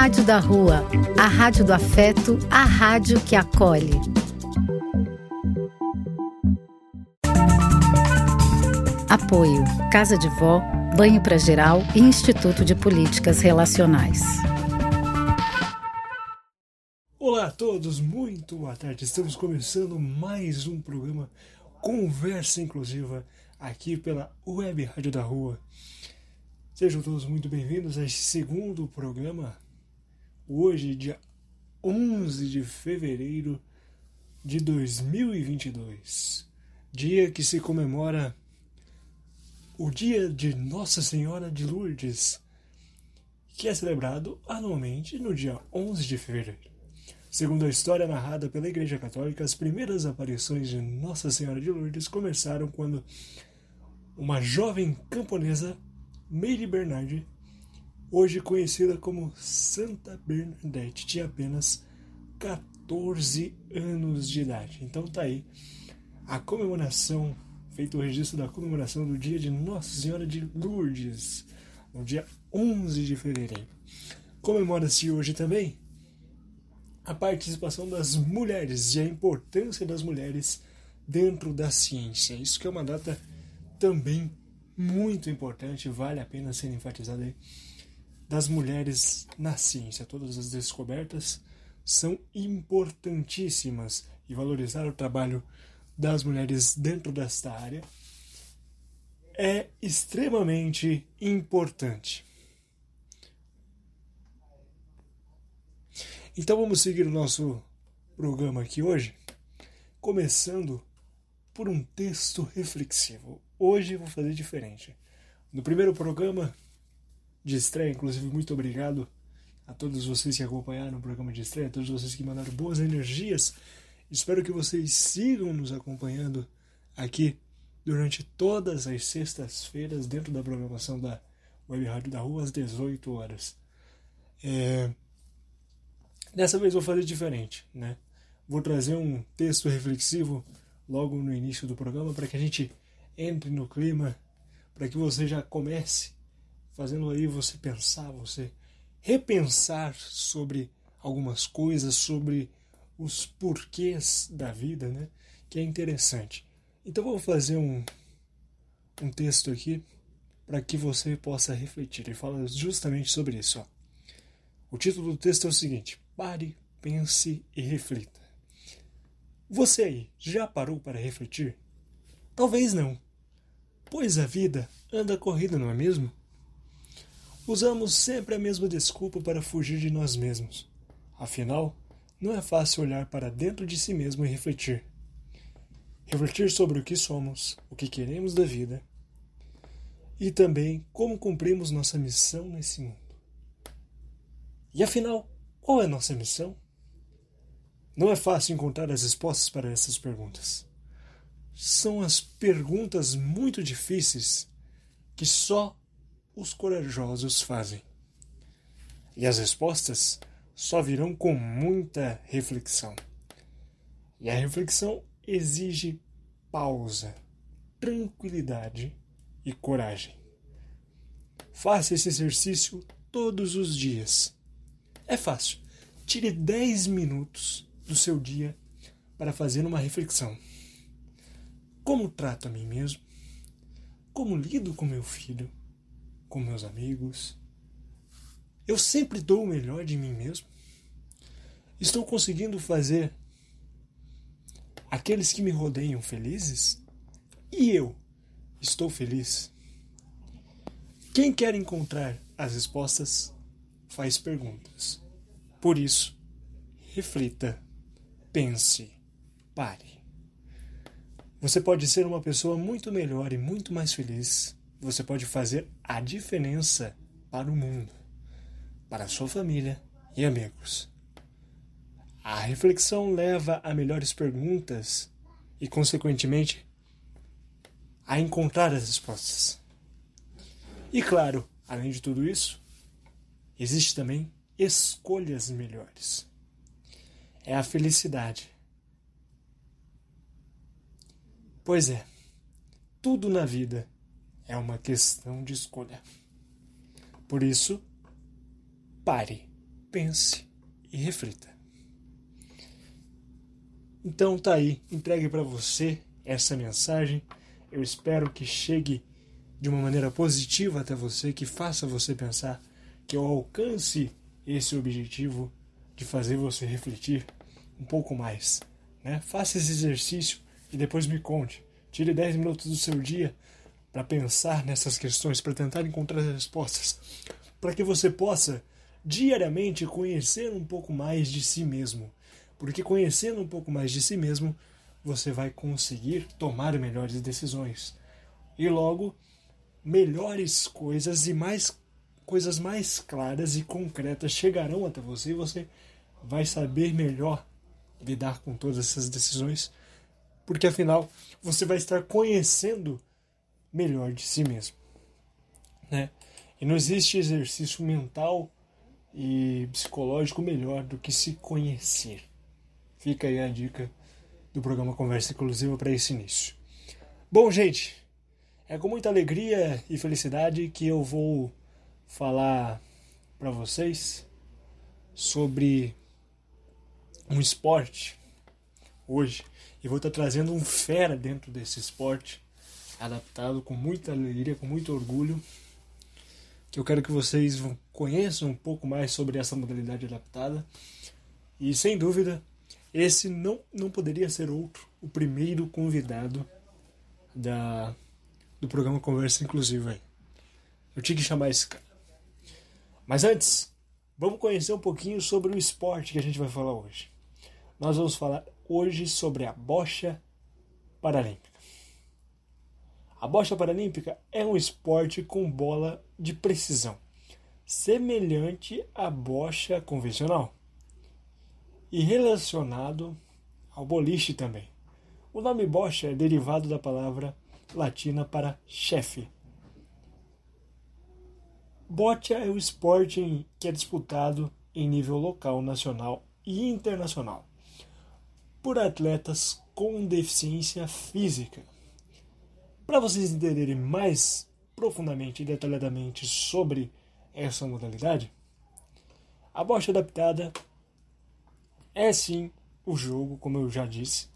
Rádio da Rua, a rádio do afeto, a rádio que acolhe. Apoio: Casa de Vó, Banho para Geral e Instituto de Políticas Relacionais. Olá a todos, muito boa tarde. Estamos começando mais um programa Conversa Inclusiva aqui pela Web Rádio da Rua. Sejam todos muito bem-vindos a este segundo programa. Hoje, dia 11 de fevereiro de 2022, dia que se comemora o dia de Nossa Senhora de Lourdes, que é celebrado anualmente no dia 11 de fevereiro. Segundo a história narrada pela Igreja Católica, as primeiras aparições de Nossa Senhora de Lourdes começaram quando uma jovem camponesa, Mary Bernardi, hoje conhecida como Santa Bernadette, tinha apenas 14 anos de idade. Então tá aí a comemoração feito o registro da comemoração do dia de Nossa Senhora de Lourdes, no dia 11 de fevereiro. Comemora-se hoje também a participação das mulheres e a importância das mulheres dentro da ciência. Isso que é uma data também muito importante, vale a pena ser enfatizada aí, das mulheres na ciência. Todas as descobertas são importantíssimas e valorizar o trabalho das mulheres dentro desta área é extremamente importante. Então vamos seguir o nosso programa aqui hoje, começando por um texto reflexivo. Hoje vou fazer diferente. No primeiro programa de estreia, inclusive, muito obrigado a todos vocês que acompanharam o programa de estreia, a todos vocês que mandaram boas energias Espero que vocês sigam nos acompanhando aqui durante todas as sextas-feiras dentro da programação da Web Rádio da Rua às 18 horas. É... Dessa vez vou fazer diferente, né? Vou trazer um texto reflexivo logo no início do programa para que a gente entre no clima, para que você já comece fazendo aí você pensar, você repensar sobre algumas coisas, sobre os porquês da vida, né? Que é interessante. Então vou fazer um, um texto aqui para que você possa refletir. Ele fala justamente sobre isso. Ó. O título do texto é o seguinte: Pare, pense e reflita. Você aí já parou para refletir? Talvez não, pois a vida anda corrida, não é mesmo? Usamos sempre a mesma desculpa para fugir de nós mesmos. Afinal, não é fácil olhar para dentro de si mesmo e refletir. Refletir sobre o que somos, o que queremos da vida e também como cumprimos nossa missão nesse mundo. E afinal, qual é nossa missão? Não é fácil encontrar as respostas para essas perguntas. São as perguntas muito difíceis que só os corajosos fazem. E as respostas só virão com muita reflexão. E a reflexão exige pausa, tranquilidade e coragem. Faça esse exercício todos os dias. É fácil. Tire 10 minutos do seu dia para fazer uma reflexão. Como trato a mim mesmo? Como lido com meu filho? Com meus amigos? Eu sempre dou o melhor de mim mesmo? Estou conseguindo fazer aqueles que me rodeiam felizes? E eu estou feliz? Quem quer encontrar as respostas faz perguntas. Por isso, reflita, pense, pare. Você pode ser uma pessoa muito melhor e muito mais feliz. Você pode fazer a diferença para o mundo para sua família e amigos. A reflexão leva a melhores perguntas e, consequentemente, a encontrar as respostas. E claro, além de tudo isso, existe também escolhas melhores. É a felicidade. Pois é, tudo na vida é uma questão de escolha. Por isso, pare, pense e reflita. Então tá aí, entregue para você essa mensagem. Eu espero que chegue de uma maneira positiva até você, que faça você pensar, que eu alcance esse objetivo de fazer você refletir um pouco mais. Né? Faça esse exercício e depois me conte. Tire 10 minutos do seu dia para pensar nessas questões, para tentar encontrar respostas, para que você possa diariamente conhecer um pouco mais de si mesmo. Porque conhecendo um pouco mais de si mesmo, você vai conseguir tomar melhores decisões. E logo, melhores coisas e mais coisas mais claras e concretas chegarão até você e você vai saber melhor lidar com todas essas decisões, porque afinal você vai estar conhecendo melhor de si mesmo, né? E não existe exercício mental e psicológico melhor do que se conhecer. Fica aí a dica do programa Conversa Inclusiva para esse início. Bom, gente, é com muita alegria e felicidade que eu vou falar para vocês sobre um esporte hoje e vou estar trazendo um fera dentro desse esporte adaptado com muita alegria, com muito orgulho, que eu quero que vocês conheçam um pouco mais sobre essa modalidade adaptada. E sem dúvida, esse não, não poderia ser outro, o primeiro convidado da, do programa Conversa Inclusiva. Eu tinha que chamar esse cara. Mas antes, vamos conhecer um pouquinho sobre o esporte que a gente vai falar hoje. Nós vamos falar hoje sobre a bocha paralímpica. A bocha paralímpica é um esporte com bola de precisão, semelhante à bocha convencional e relacionado ao boliche também. O nome bocha é derivado da palavra latina para chefe. Bocha é o esporte que é disputado em nível local, nacional e internacional por atletas com deficiência física para vocês entenderem mais profundamente e detalhadamente sobre essa modalidade, a bocha adaptada é sim o jogo, como eu já disse,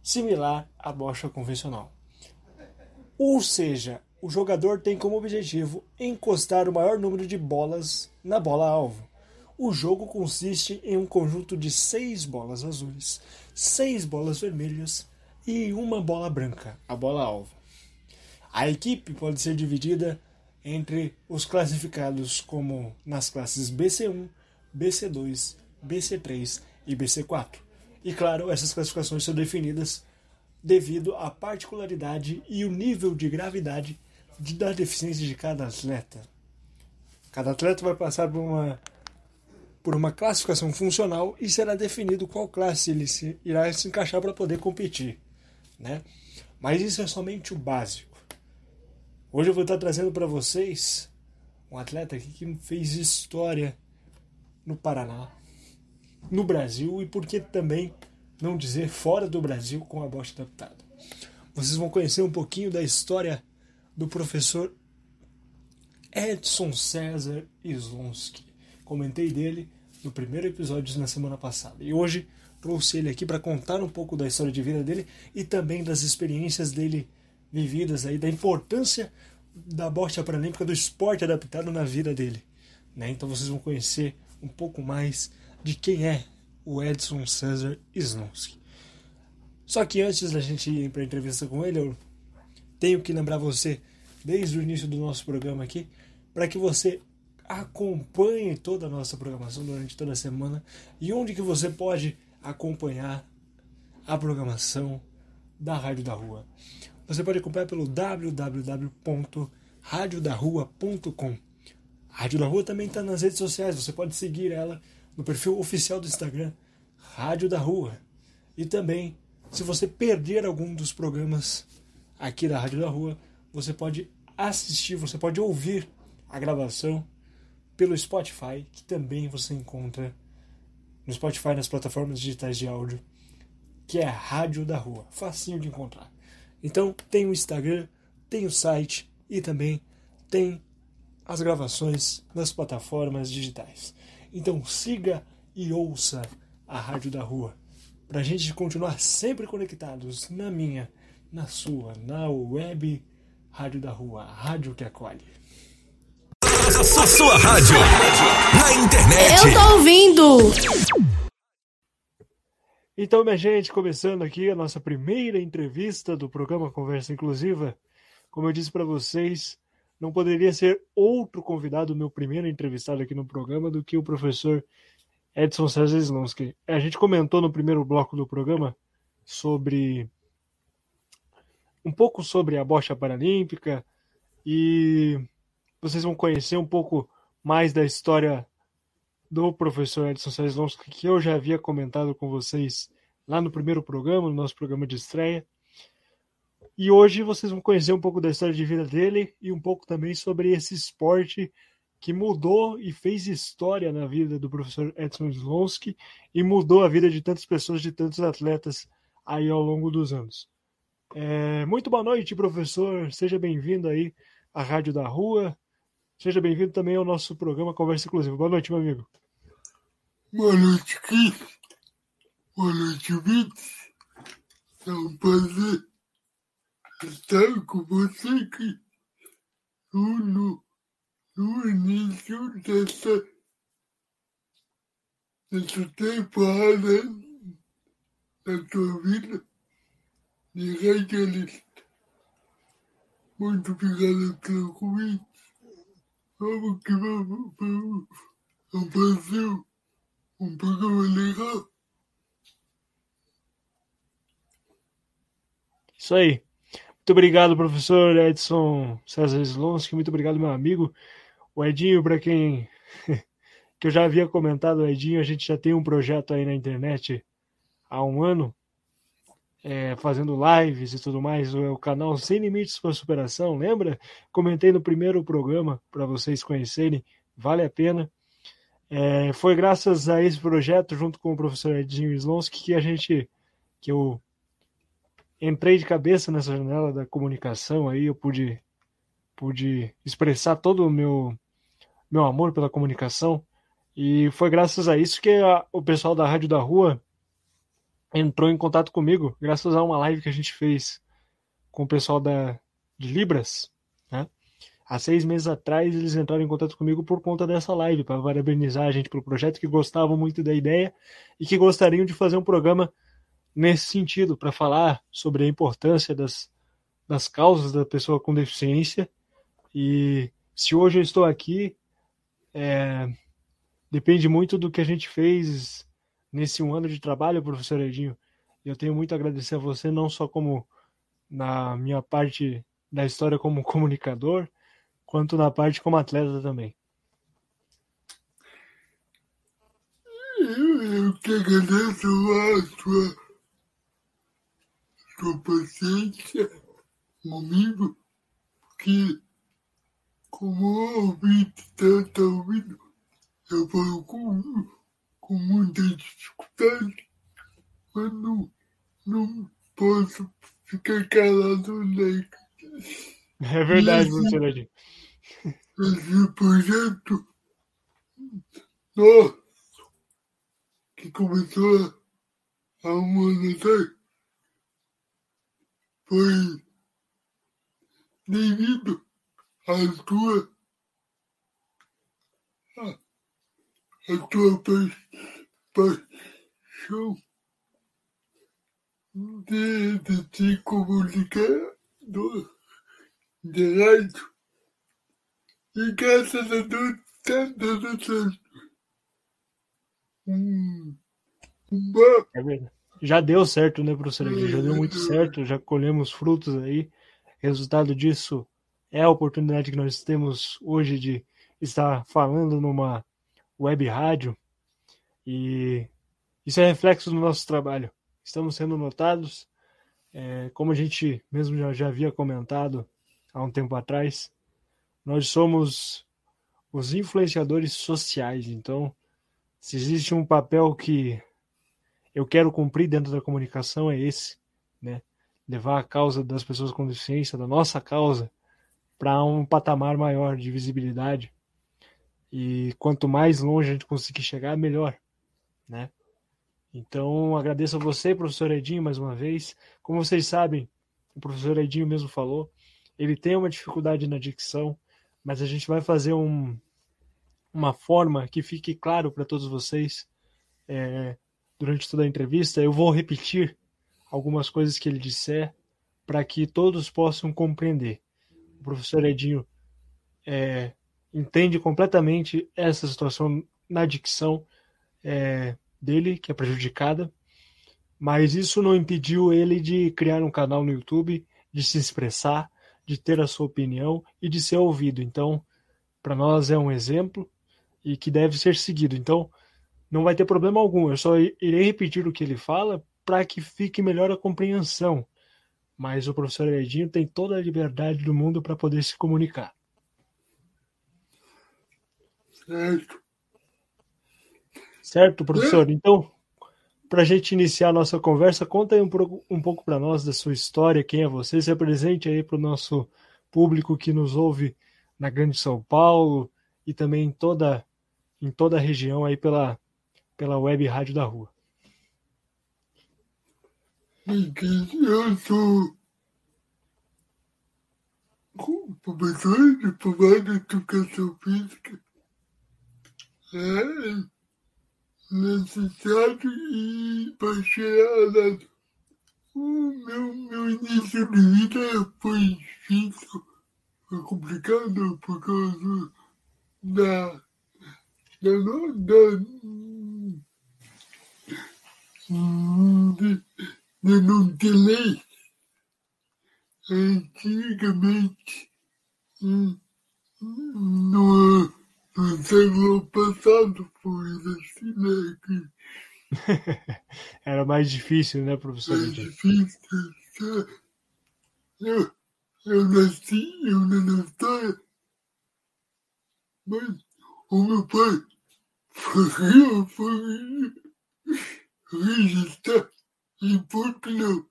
similar à bocha convencional. Ou seja, o jogador tem como objetivo encostar o maior número de bolas na bola-alvo. O jogo consiste em um conjunto de seis bolas azuis, seis bolas vermelhas e uma bola branca, a bola-alvo. A equipe pode ser dividida entre os classificados como nas classes BC1, BC2, BC3 e BC4. E claro, essas classificações são definidas devido à particularidade e o nível de gravidade de, da deficiência de cada atleta. Cada atleta vai passar por uma, por uma classificação funcional e será definido qual classe ele se, irá se encaixar para poder competir. Né? Mas isso é somente o básico. Hoje eu vou estar trazendo para vocês um atleta que fez história no Paraná, no Brasil e por que também não dizer fora do Brasil com a bosta adaptada. Vocês vão conhecer um pouquinho da história do professor Edson César Slonsky. Comentei dele no primeiro episódio na semana passada. E hoje trouxe ele aqui para contar um pouco da história de vida dele e também das experiências dele vividas aí, da importância da bocha paralímpica, do esporte adaptado na vida dele. Né? Então vocês vão conhecer um pouco mais de quem é o Edson César Snowski. Só que antes da gente ir para a entrevista com ele, eu tenho que lembrar você, desde o início do nosso programa aqui, para que você acompanhe toda a nossa programação durante toda a semana e onde que você pode acompanhar a programação da Rádio da Rua. Você pode acompanhar pelo www.radiodarrua.com. A Rádio da Rua também está nas redes sociais, você pode seguir ela no perfil oficial do Instagram, Rádio da Rua. E também, se você perder algum dos programas aqui da Rádio da Rua, você pode assistir, você pode ouvir a gravação pelo Spotify, que também você encontra no Spotify nas plataformas digitais de áudio, que é Rádio da Rua. Facinho de encontrar. Então tem o Instagram, tem o site e também tem as gravações nas plataformas digitais. Então siga e ouça a Rádio da Rua, para a gente continuar sempre conectados na minha, na sua, na web Rádio da Rua, a rádio que acolhe. A sua, sua rádio, na internet. Eu tô ouvindo! Então, minha gente, começando aqui a nossa primeira entrevista do programa Conversa Inclusiva. Como eu disse para vocês, não poderia ser outro convidado, meu primeiro entrevistado aqui no programa, do que o professor Edson César Slonsky. A gente comentou no primeiro bloco do programa sobre um pouco sobre a bocha paralímpica e vocês vão conhecer um pouco mais da história do professor Edson César Slonsky, que eu já havia comentado com vocês lá no primeiro programa, no nosso programa de estreia. E hoje vocês vão conhecer um pouco da história de vida dele e um pouco também sobre esse esporte que mudou e fez história na vida do professor Edson Slonsky e mudou a vida de tantas pessoas, de tantos atletas aí ao longo dos anos. É, muito boa noite, professor. Seja bem-vindo aí à Rádio da Rua. Seja bem-vindo também ao nosso programa Conversa Inclusiva. Boa noite, meu amigo. Boa noite, Cris. Boa noite, Vitor. É um prazer estar com você aqui no, no início dessa, dessa temporada da tua vida de radialista. Muito obrigado pelo convite. Vamos que vamos, vamos. Um prazer, um programa legal. Isso aí. Muito obrigado, professor Edson César Slonsky. Muito obrigado, meu amigo. O Edinho, para quem que eu já havia comentado, o Edinho, a gente já tem um projeto aí na internet há um ano, é, fazendo lives e tudo mais. O, o canal Sem Limites para Superação, lembra? Comentei no primeiro programa para vocês conhecerem, vale a pena. É, foi graças a esse projeto, junto com o professor Edinho Slonsky, que a gente, que eu entrei de cabeça nessa janela da comunicação aí, eu pude, pude expressar todo o meu, meu amor pela comunicação. E foi graças a isso que a, o pessoal da Rádio da Rua entrou em contato comigo, graças a uma live que a gente fez com o pessoal da, de Libras. Né? Há seis meses atrás, eles entraram em contato comigo por conta dessa live, para parabenizar a gente pelo projeto, que gostavam muito da ideia e que gostariam de fazer um programa nesse sentido, para falar sobre a importância das, das causas da pessoa com deficiência. E se hoje eu estou aqui, é, depende muito do que a gente fez nesse um ano de trabalho, professor Edinho. Eu tenho muito a agradecer a você, não só como na minha parte da história como comunicador, quanto na parte como atleta também. Eu, que agradeço a sua sua paciência comigo, porque como ouvinte está ouvindo, eu falo com, muita dificuldade, mas não, não posso ficar calado né? É verdade, Edinho. Esse projeto nosso, que começou há um ano atrás, foi devido à tua, à tua paixão de, de te comunicar do, de rádio. E graças a Deus está dando certo. Hum, um. É verdade já deu certo, né, professor? Já deu muito certo, já colhemos frutos aí. Resultado disso é a oportunidade que nós temos hoje de estar falando numa web rádio e isso é reflexo do nosso trabalho. Estamos sendo notados, é, como a gente mesmo já, já havia comentado há um tempo atrás, nós somos os influenciadores sociais. Então, se existe um papel que eu quero cumprir dentro da comunicação é esse, né? Levar a causa das pessoas com deficiência, da nossa causa, para um patamar maior de visibilidade. E quanto mais longe a gente conseguir chegar, melhor, né? Então, agradeço a você, professor Edinho, mais uma vez. Como vocês sabem, o professor Edinho mesmo falou, ele tem uma dificuldade na dicção, mas a gente vai fazer um, uma forma que fique claro para todos vocês é, durante toda a entrevista. Eu vou repetir algumas coisas que ele disser para que todos possam compreender. O professor Edinho é, entende completamente essa situação na dicção é, dele, que é prejudicada, mas isso não impediu ele de criar um canal no YouTube, de se expressar, de ter a sua opinião e de ser ouvido. Então, para nós é um exemplo e que deve ser seguido. Então, não vai ter problema algum. Eu só irei repetir o que ele fala para que fique melhor a compreensão. Mas o professor Edinho tem toda a liberdade do mundo para poder se comunicar. Certo. Certo, professor? Então, para a gente iniciar a nossa conversa, conta aí um, um pouco para nós da sua história, quem é você, se apresente aí para o nosso público que nos ouve na Grande São Paulo e também em toda, em toda a região aí pela, pela web rádio da rua. Eu sou professor de formado em educação física é, necessário e bacharelado. O meu, meu início de vida foi difícil, foi complicado por causa da, da, da de, de não ter lei. Antigamente, no, no século passado, assim, né? Que Era mais difícil, né, professor? Mais difícil. Eu, eu nasci, eu não nasci, mas o meu pai foi, foi registrar em Portugal.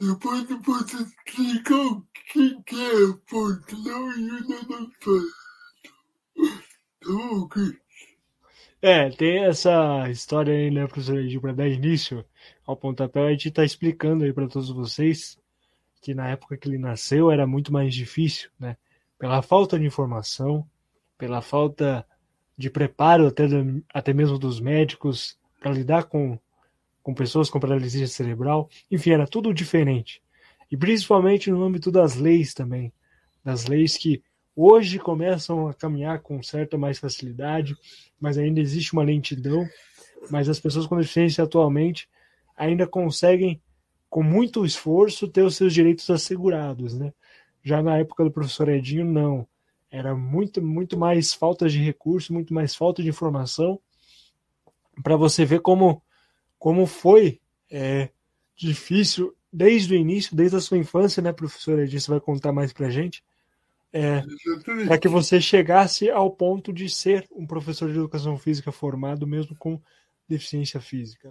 Depois eu posso explicar o que, é Portugal e o. É, tem essa história aí, né, professor Edil, para dar início ao pontapé, a gente está explicando aí para todos vocês que na época que ele nasceu era muito mais difícil, né? Pela falta de informação, pela falta de preparo até, até mesmo dos médicos para lidar com com pessoas com paralisia cerebral, enfim, era tudo diferente. E principalmente no âmbito das leis também, das leis que hoje começam a caminhar com certa mais facilidade, mas ainda existe uma lentidão, mas as pessoas com deficiência atualmente ainda conseguem com muito esforço ter os seus direitos assegurados, né? Já na época do professor Edinho não, era muito muito mais falta de recurso, muito mais falta de informação para você ver como como foi é, difícil desde o início, desde a sua infância, né, professora? Você vai contar mais para gente. É, para que você chegasse ao ponto de ser um professor de educação física formado, mesmo com deficiência física.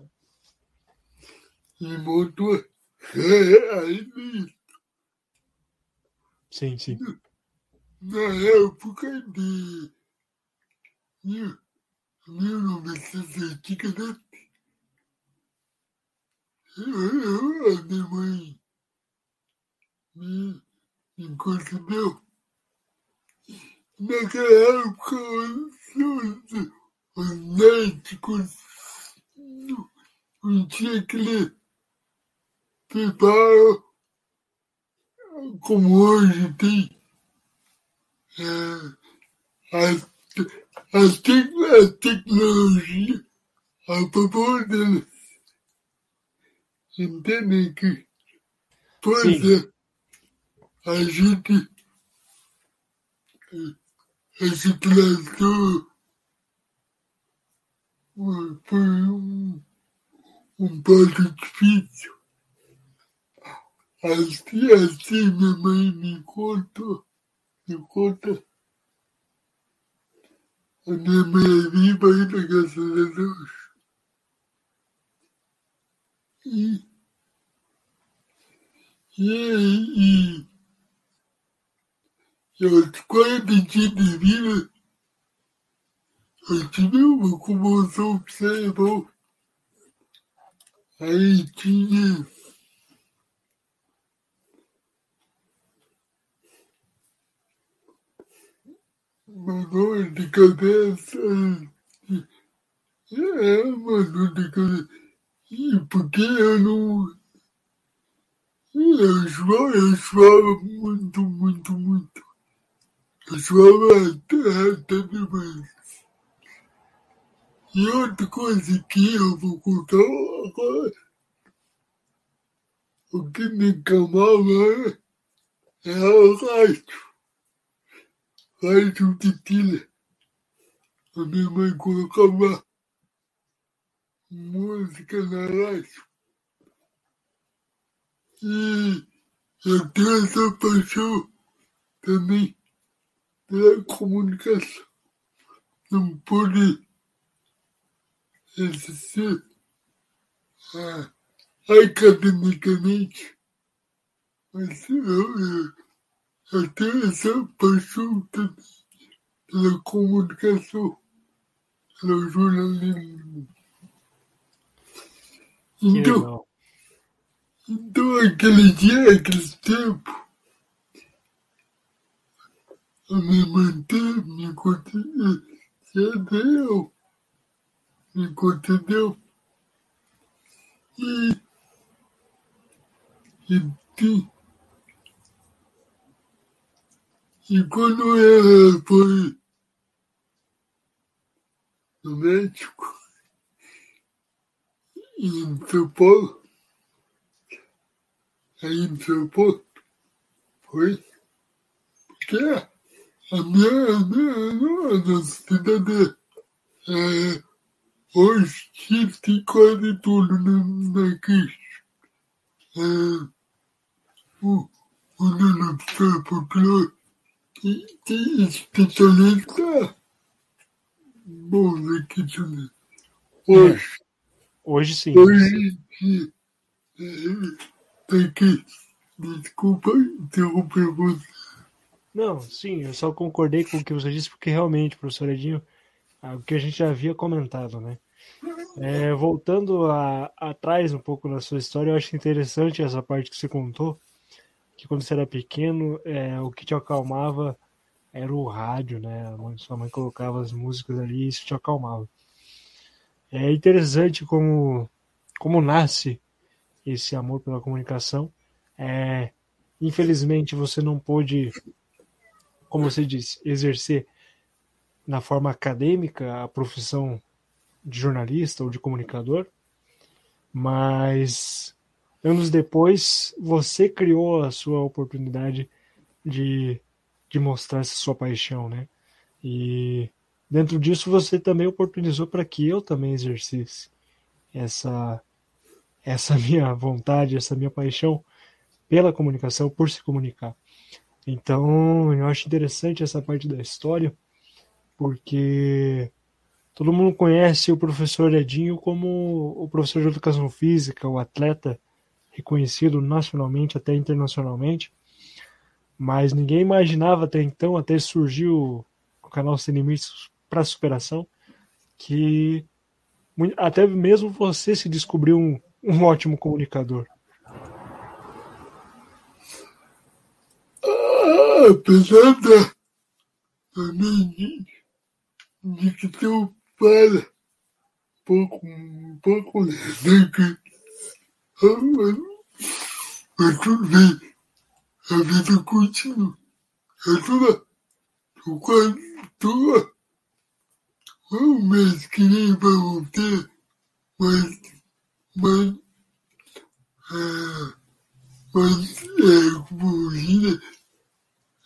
E muito. Sim, sim. Na época de 1970, a minha mãe me, me concedeu. Naquela época, os, os médicos não, tinham aquele preparo como hoje tem. É, a, a, tec, a tecnologia a favor deles entendem que, por Sim. a gente, situação foi um, um pouco difícil. Assim, assim minha mãe me contou, me conta. A minha mãe é viva ainda, graças a Deus. E, e, e, aos 40 dias de vida, eu tive uma comoção cerebral. Aí tinha uma dor de cabeça. É uma dor de cabeça. E porque eu não. Eu suava, eu suava muito, muito, muito. Eu suava até, até demais. E outra coisa que eu vou contar agora, o que me acalmava é o rádio. Rádio de pilha. A minha mãe colocava música na rádio. E eu tenho essa paixão também pela comunicação. Não pode exercer ah, academicamente, mas eu, eu, eu tenho essa paixão também pela comunicação, pelo jornalismo. Então, então aquele dia, aquele tempo, me manteve, me concedeu, me concedeu. E, e, e, e quando ela foi no médico, em São Paulo, aí em São Paulo, foi porque cidade é, hoje tem quase tudo na, na queixa. É, o, o Nanopstar Popular especialista bom aqui também. Hoje, Hoje sim. hoje, é, tem que, desculpa interromper você. Não, sim, eu só concordei com o que você disse, porque realmente, professor Edinho, ah, o que a gente já havia comentado, né? É, voltando atrás um pouco na sua história, eu acho interessante essa parte que você contou, que quando você era pequeno, é, o que te acalmava era o rádio, né? Sua mãe colocava as músicas ali e isso te acalmava. É interessante como, como nasce esse amor pela comunicação. É, infelizmente, você não pôde como você disse, exercer na forma acadêmica a profissão de jornalista ou de comunicador, mas anos depois você criou a sua oportunidade de, de mostrar essa sua paixão, né? E dentro disso você também oportunizou para que eu também exercesse essa essa minha vontade, essa minha paixão pela comunicação, por se comunicar. Então, eu acho interessante essa parte da história, porque todo mundo conhece o professor Edinho como o professor de educação física, o atleta reconhecido nacionalmente, até internacionalmente, mas ninguém imaginava até então, até surgiu o canal Sem Limites para Superação, que até mesmo você se descobriu um, um ótimo comunicador. Ah, apesar da, de, de que tu fala pouco, um pouco né, ah, mas, tudo bem, a vida continua. É tua, tu quase, tua, um mês que nem vai você, mas, mas, ah, mas, é, como diz, é, eu não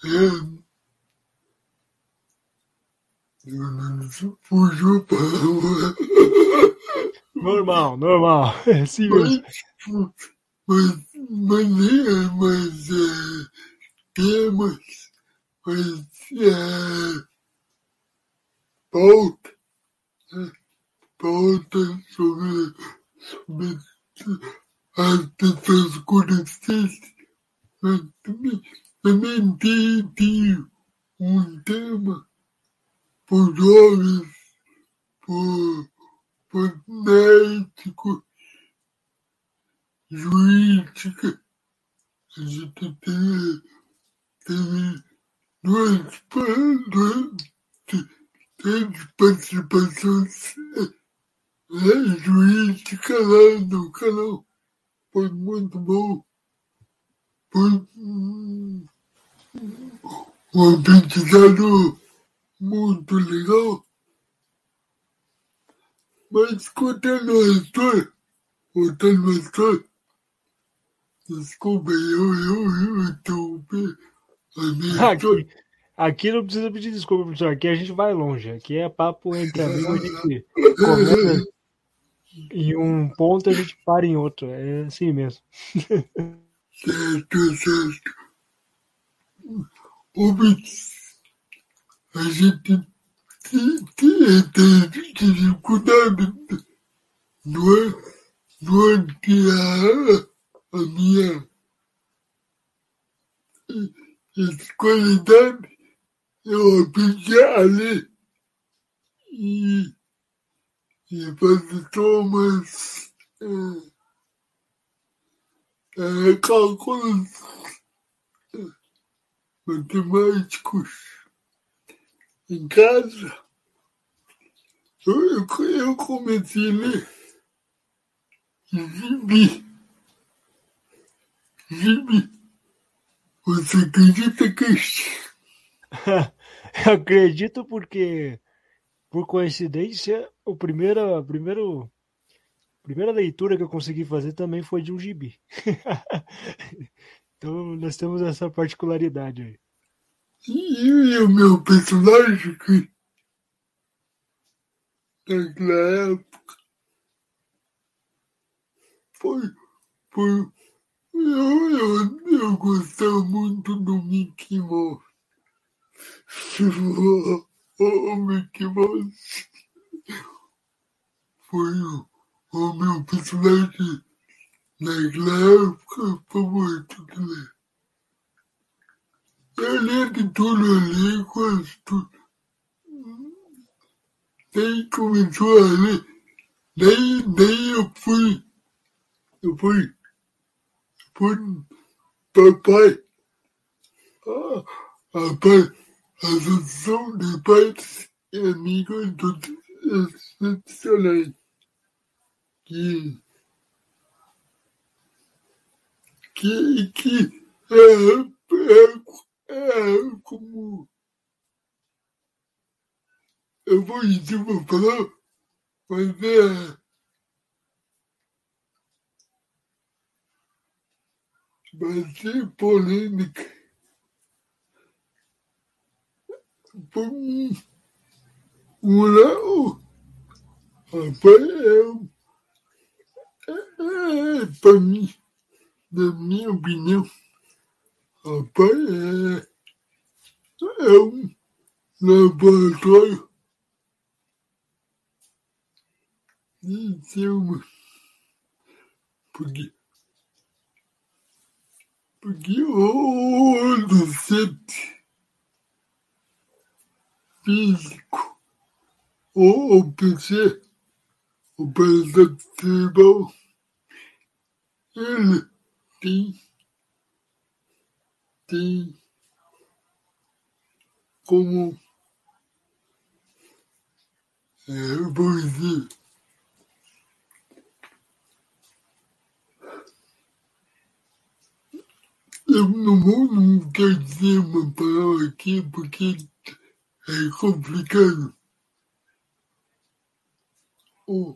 Normal, normal. É mesmo. mas, mas, maneiras, mas é, temas, mas é, pauta, pauta sobre, sobre as pessoas conhecidas, mas também, também tem, um tema por jovens, por, por médicos, jurídica. A gente teve, teve duas, duas, participações né, jurídica lá no canal. Foi muito bom. Foi um aprendizado muito legal. Mas contando a história, contando a história, desculpa, eu, eu, eu interrompi a minha história. Aqui, aqui não precisa pedir desculpa, professor. Aqui a gente vai longe. Aqui é papo entre amigos, a gente começa em um ponto a gente para em outro. É assim mesmo. Certo, certo. Obs, a gente tem, tem, tem dificuldade não é, não é que a, a minha escolaridade eu aprendi a ler. E, e fazer tomas é, é, cálculos matemáticos em casa. Eu, eu, comecei a ler gibi. Gibi. Você acredita que Eu acredito porque, por coincidência, o primeiro, primeiro, primeira leitura que eu consegui fazer também foi de um gibi. então nós temos essa particularidade aí. E, o meu personagem que naquela época foi, foi eu, eu, eu gostava muito do Mickey Mouse. O, o Mickey Mouse foi o, o meu personagem la glavka помощниками. Коллеги Толя Олегович тут Dei cominciare, dei, dei e poi, e poi, e poi, papai, ah, a pai, a solução de pais er amigos do Senhor, que que, que é, é, é como eu vou dizer uma palavra, mas é. Vai ser polêmica. Por um, um lado, Rafael, é, é, para mim, na minha opinião, Rafael é, é um laboratório Dilma. Porque, porque o docente físico o PC, o presidente cerebral, ele tem, tem como, é, dizer, Eu não vou quero dizer uma palavra aqui porque é complicado. Oh,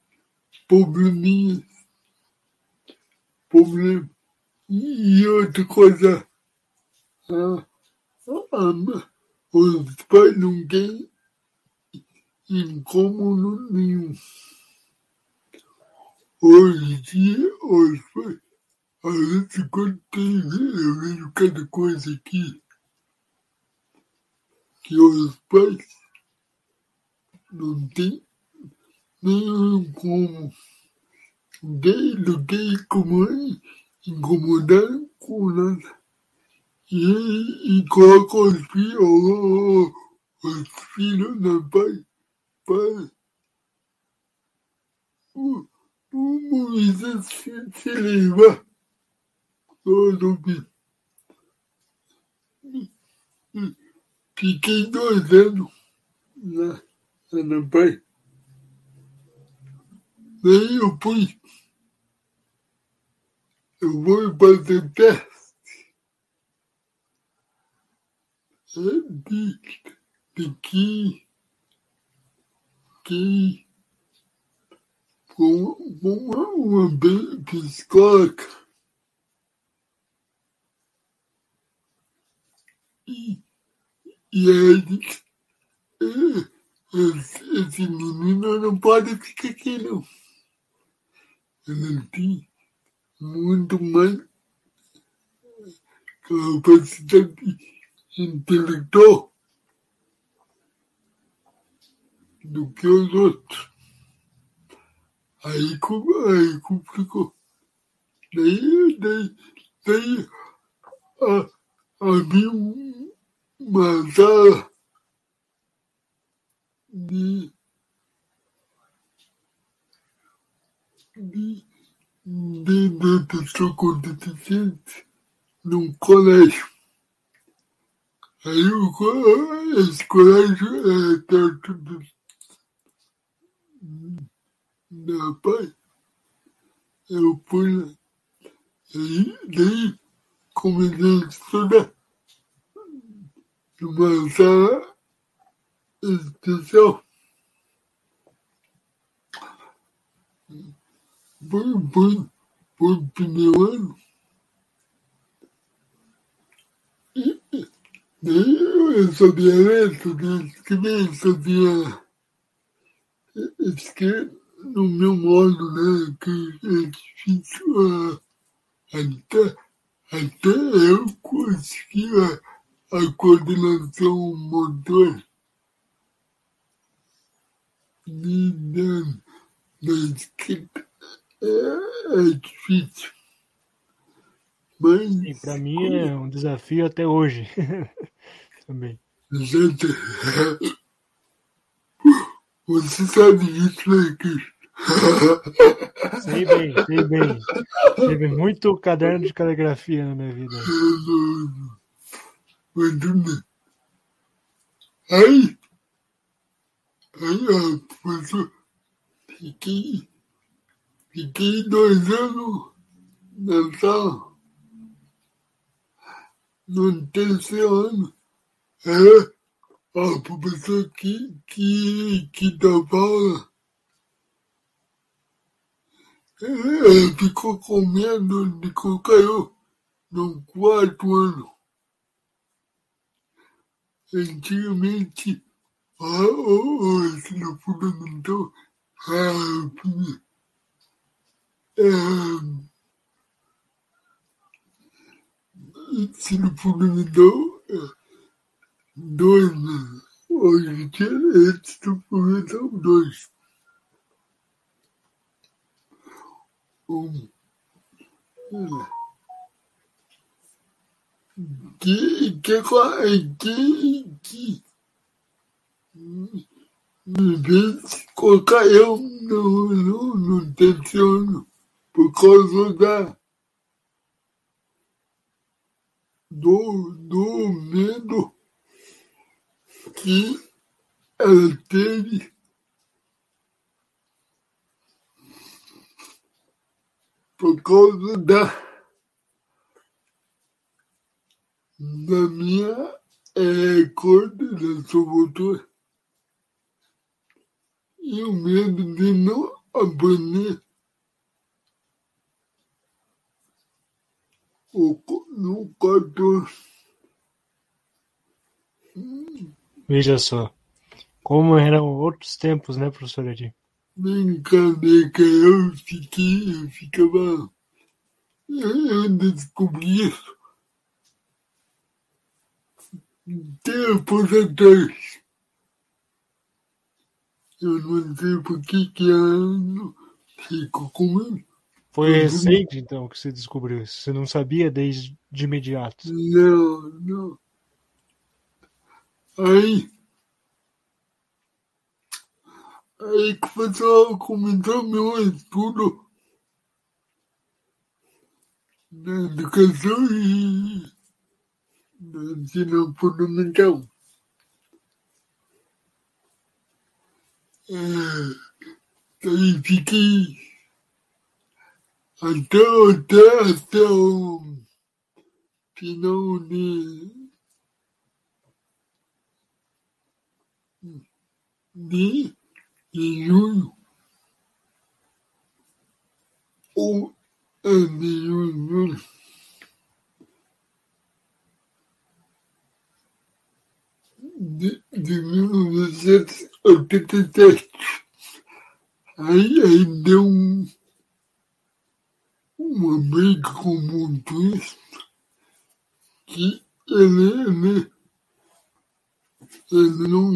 não tem nada a ver com o, o deficiente intelectual. Mas colocam lá, porque ele tem probleminhas. Problema. E outra coisa, a, a, os pais não têm incômodo nenhum. Hoje em dia, os pais, a gente quando tem, eu vejo cada coisa aqui, que os pais não têm nenhum como desde que como incomodar com nada. E, e coloca os filhos, os filhos na pai, pai. O, o Moisés se, se leva todo. Fiquei dois anos lá, lá na pai. Daí eu fui. Eu vou fazer teste. De, de que, que com uma, uma psicóloga e, e aí esse, esse menino não pode ficar aqui não ela tem muito mais capacidade intelectual do que os outros. Aí, aí complicou. Daí, daí, daí a, havia uma sala de de, de detenção com deficiente num colégio. Aí o, esse colégio é perto do, da pai. Eu fui lá. Aí, daí comecei a estudar numa sala especial. Foi, foi, foi o primeiro ano. E, daí eu sabia escrever no meu modo, né? Que é difícil uh, até, até eu consegui a, a coordenação motor da, da escrita é, é difícil. Mas. Para mim é um desafio até hoje. Também. Gente, você sabe disso, né? Sei bem, sei bem. Teve muito caderno de caligrafia na minha vida. Aí, aí pessoa fiquei Fiquei dois anos na sala. No terceiro ano, era a professora que, que, que dava aula. Ela ficou com medo de colocar eu no quarto ano. Antigamente, a, o ensino fundamental era se não fundamental, dois, né? Hoje em dia, antes do fundamental, dois. Um. Que, que, que, que, vez de colocar eu no, no, no terceiro por causa da, do, do medo que ela teve. Por causa da, da minha é, coordenação motora e o medo de não aprender no quarto Veja só. Como eram outros tempos, né, professor Edir? Brincadeira, eu fiquei, eu ficava. Eu descobri isso. Tempos atrás. Eu não sei por que que ficou comigo. Foi recente, então, que você descobriu isso? Você não sabia desde de imediato? Não, não. Aí. Aí que o pessoal começou meu estudo na educação e no ensino fundamental. É, aí fiquei até, até, até o final de, junho. Ou de junho. De, de 1987. Aí, aí deu um uma briga com o motorista que ele, ele, ele não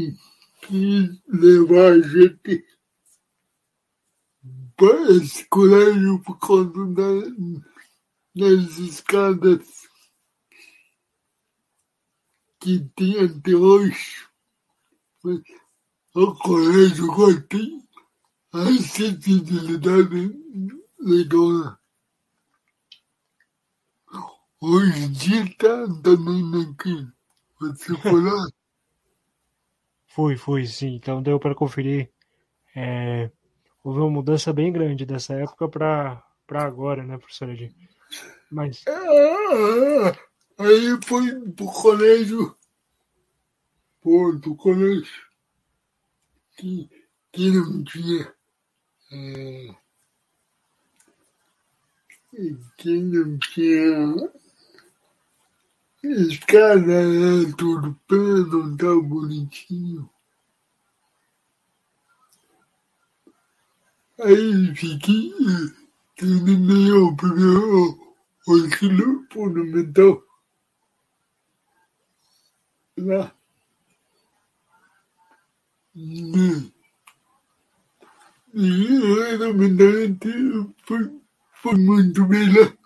quis levar a gente para esse colégio por causa da, das escadas que tem até hoje. O colégio agora tem a acessibilidade legal. Hoje em dia tá também aqui. Você foi lá? Fui, fui, sim. Então deu para conferir. É, houve uma mudança bem grande dessa época para agora, né, professora Edir? Mas. Ah, aí foi pro colégio. Foi pro colégio. Que, que não tinha. É, que não tinha Escada é tudo pelo, tá bonitinho. Aí fiquei, terminei o primeiro, o ensino fundamental. Lá. E, e realmente foi, foi muito bem lá.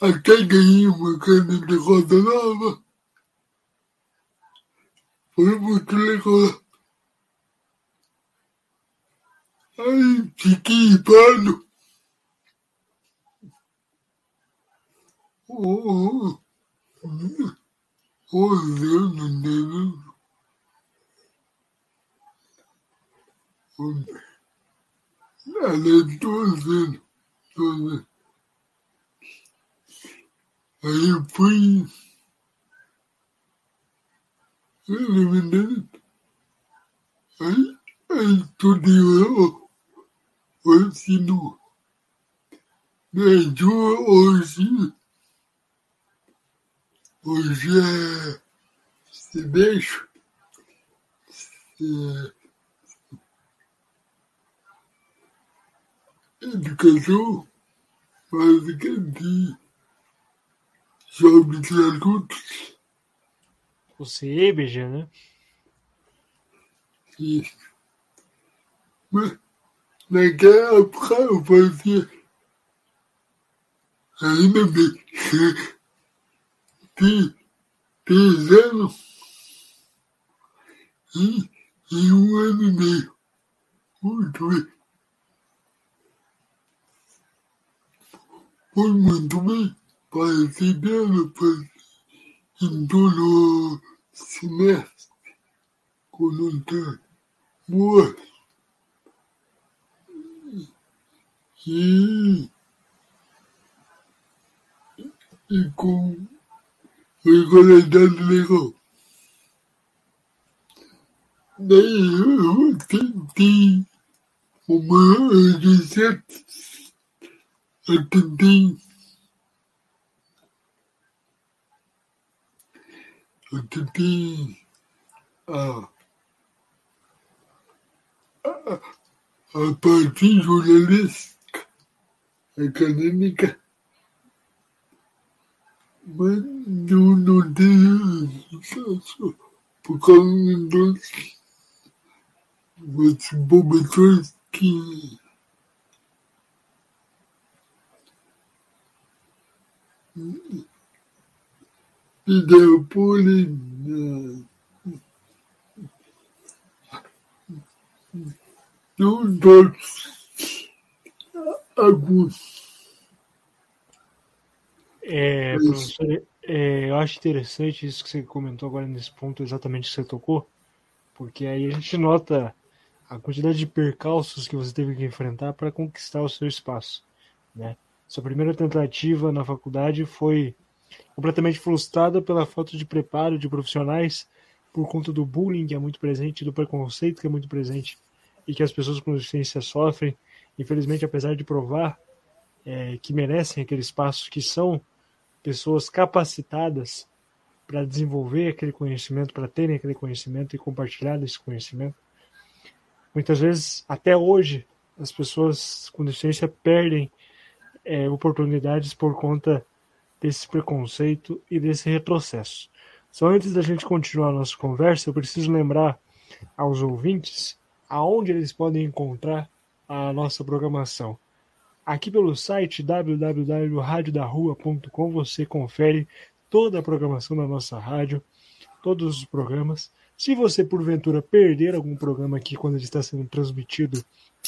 Até ganhei uma cana de roda nova. Foi muito legal. Aí fiquei pano. Oh, oh, oh, Deus, não deve. Ela é toda, toda. Aí eu fui eliminando. Aí, aí tudo eu, eu ensino. Médio hoje, hoje é semestre, é, educação básica de sobre adultos. O CEBG, né? Isso. Mas naquela época eu fazia ainda bem. Tem três anos e, e um ano e meio. Muito bem. Foi muito bem considerando em todo semestre quando está morto. E, e com regularidade legal. Daí eu tentei uma receita, eu tentei Você tem a, a, a parte jornalística, acadêmica, mas não, não tem sucesso por dos dos e depois não todos alguns É, professor, é, eu acho interessante isso que você comentou agora nesse ponto, exatamente que você tocou, porque aí a gente nota a quantidade de percalços que você teve que enfrentar para conquistar o seu espaço, né? Sua primeira tentativa na faculdade foi completamente frustrada pela falta de preparo de profissionais por conta do bullying que é muito presente, do preconceito que é muito presente e que as pessoas com deficiência sofrem. Infelizmente, apesar de provar é, que merecem aquele espaço, que são pessoas capacitadas para desenvolver aquele conhecimento, para terem aquele conhecimento e compartilhar esse conhecimento. Muitas vezes, até hoje, as pessoas com deficiência perdem é, oportunidades por conta desse preconceito e desse retrocesso. Só antes da gente continuar a nossa conversa, eu preciso lembrar aos ouvintes aonde eles podem encontrar a nossa programação. Aqui pelo site www.radiodarrua.com você confere toda a programação da nossa rádio, todos os programas. Se você porventura perder algum programa aqui quando ele está sendo transmitido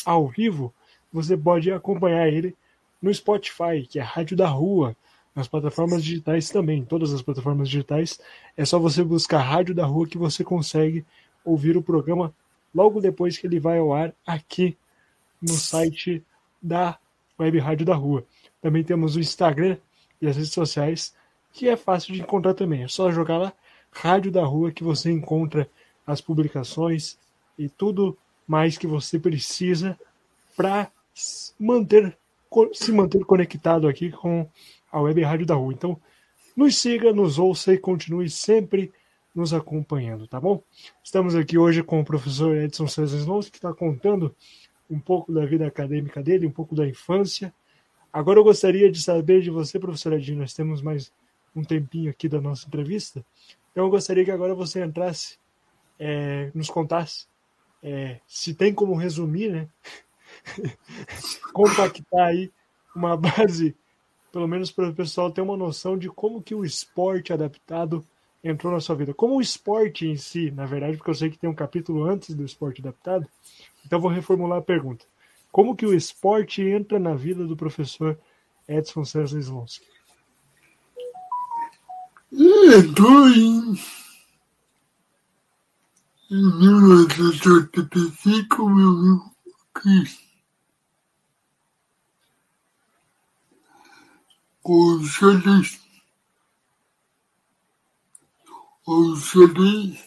ao vivo, você pode acompanhar ele no Spotify, que é Rádio da Rua, nas plataformas digitais também, todas as plataformas digitais. É só você buscar Rádio da Rua que você consegue ouvir o programa logo depois que ele vai ao ar aqui no site da Web Rádio da Rua. Também temos o Instagram e as redes sociais, que é fácil de encontrar também. É só jogar lá Rádio da Rua que você encontra as publicações e tudo mais que você precisa para manter se manter conectado aqui com a Web Rádio da Rua. Então, nos siga, nos ouça e continue sempre nos acompanhando, tá bom? Estamos aqui hoje com o professor Edson César Slons, que está contando um pouco da vida acadêmica dele, um pouco da infância. Agora eu gostaria de saber de você, professor Edinho, nós temos mais um tempinho aqui da nossa entrevista, então eu gostaria que agora você entrasse, é, nos contasse é, se tem como resumir, né? compactar aí uma base, pelo menos para o pessoal ter uma noção de como que o esporte adaptado entrou na sua vida. Como o esporte em si, na verdade, porque eu sei que tem um capítulo antes do esporte adaptado, então vou reformular a pergunta. Como que o esporte entra na vida do professor Edson César Slonsky? Entrou em, em 1985, meu amigo Cris. O xadrez. O xadrez.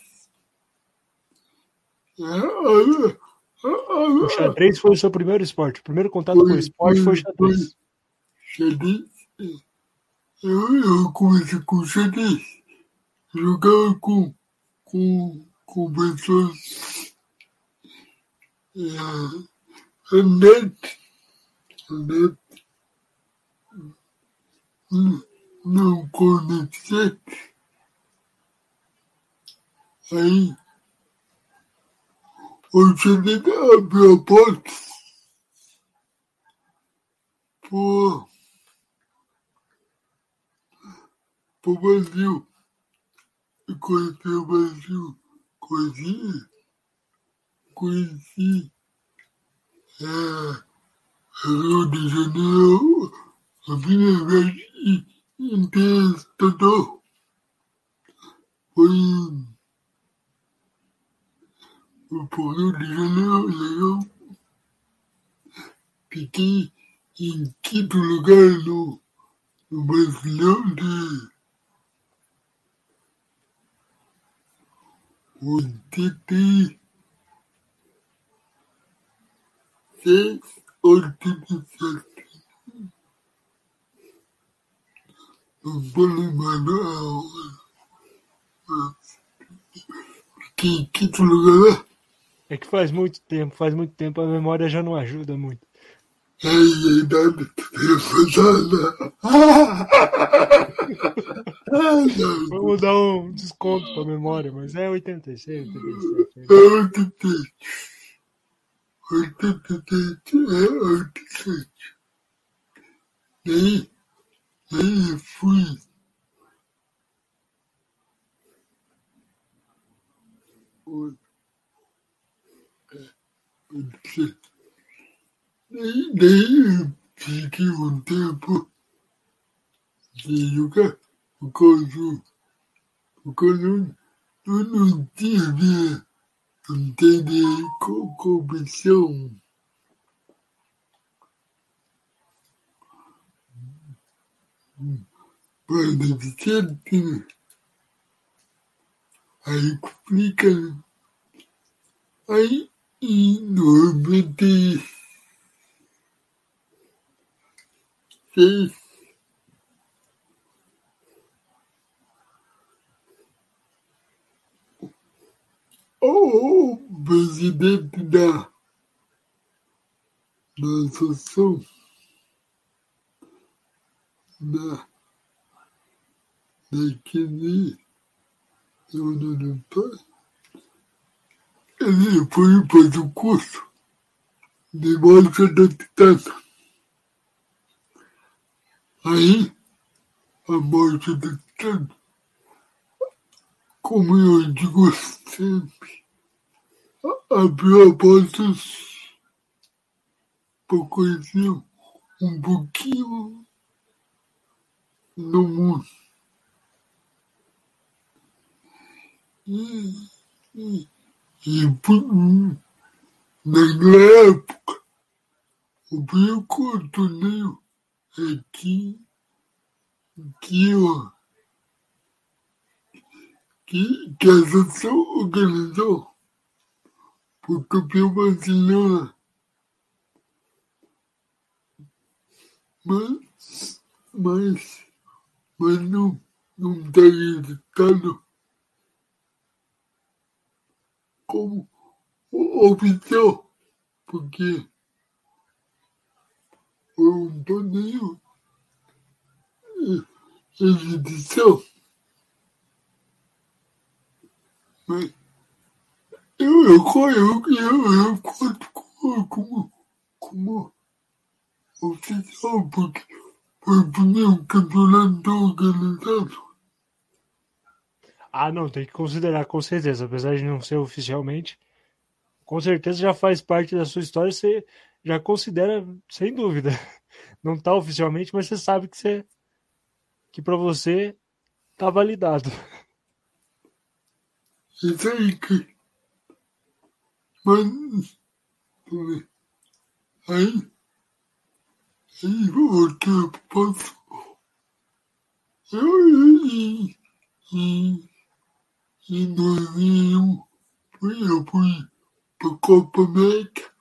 O xadrez foi o seu primeiro esporte. O primeiro contato foi, com o esporte foi o xadrez. Xadrez. Eu, eu comecei com xadrez. Jogava com, com, com pessoas. É, a net. A net. Não conectei. Aí o Felipe abriu a porta para o Brasil. E conheci o Brasil. Conheci, conheci é, Rio de Janeiro, a minha vez que estudou foi o Fórum de Janeiro, que tem em quinto lugar no, no Brasileirão de 86, 87. Hora, Que quinto lugar? É que faz muito tempo, faz muito tempo, a memória já não ajuda muito. Nada. Ai, não. Vamos dar um desconto pra memória, mas é 86, 87. É 87. 87 é 87. Nem, nem fui. Oi. É, fiquei um tempo sem jogar, eu, porque eu não, eu não tive entender com competição. Deve ser, né? Aí complica? Aí, em noventa e seis, o presidente da, da associação da, daquele eu não lembro, ele foi fazer o curso de marcha da Titana. Aí, a marcha da Titana como eu digo sempre, abriu portas para conhecer um pouquinho do mundo. E, e, e naquela época, primeiro torneio aqui, que eu que, que a associação organizou o campeão brasileiro. Mas, mas, mas não, não está registrado como oficial, porque foi um torneio de edição. Mas eu, eu, eu, eu, eu conto como, como oficial, porque o primeiro campeonato organizado. Ah, não, tem que considerar com certeza, apesar de não ser oficialmente, com certeza já faz parte da sua história, você já considera, sem dúvida. Não está oficialmente, mas você sabe que você que para você tá validado. Isso aí que. Mas. Aí. Aí voltei pro passo. Eu em, em, em 2001 eu fui pra Copa América.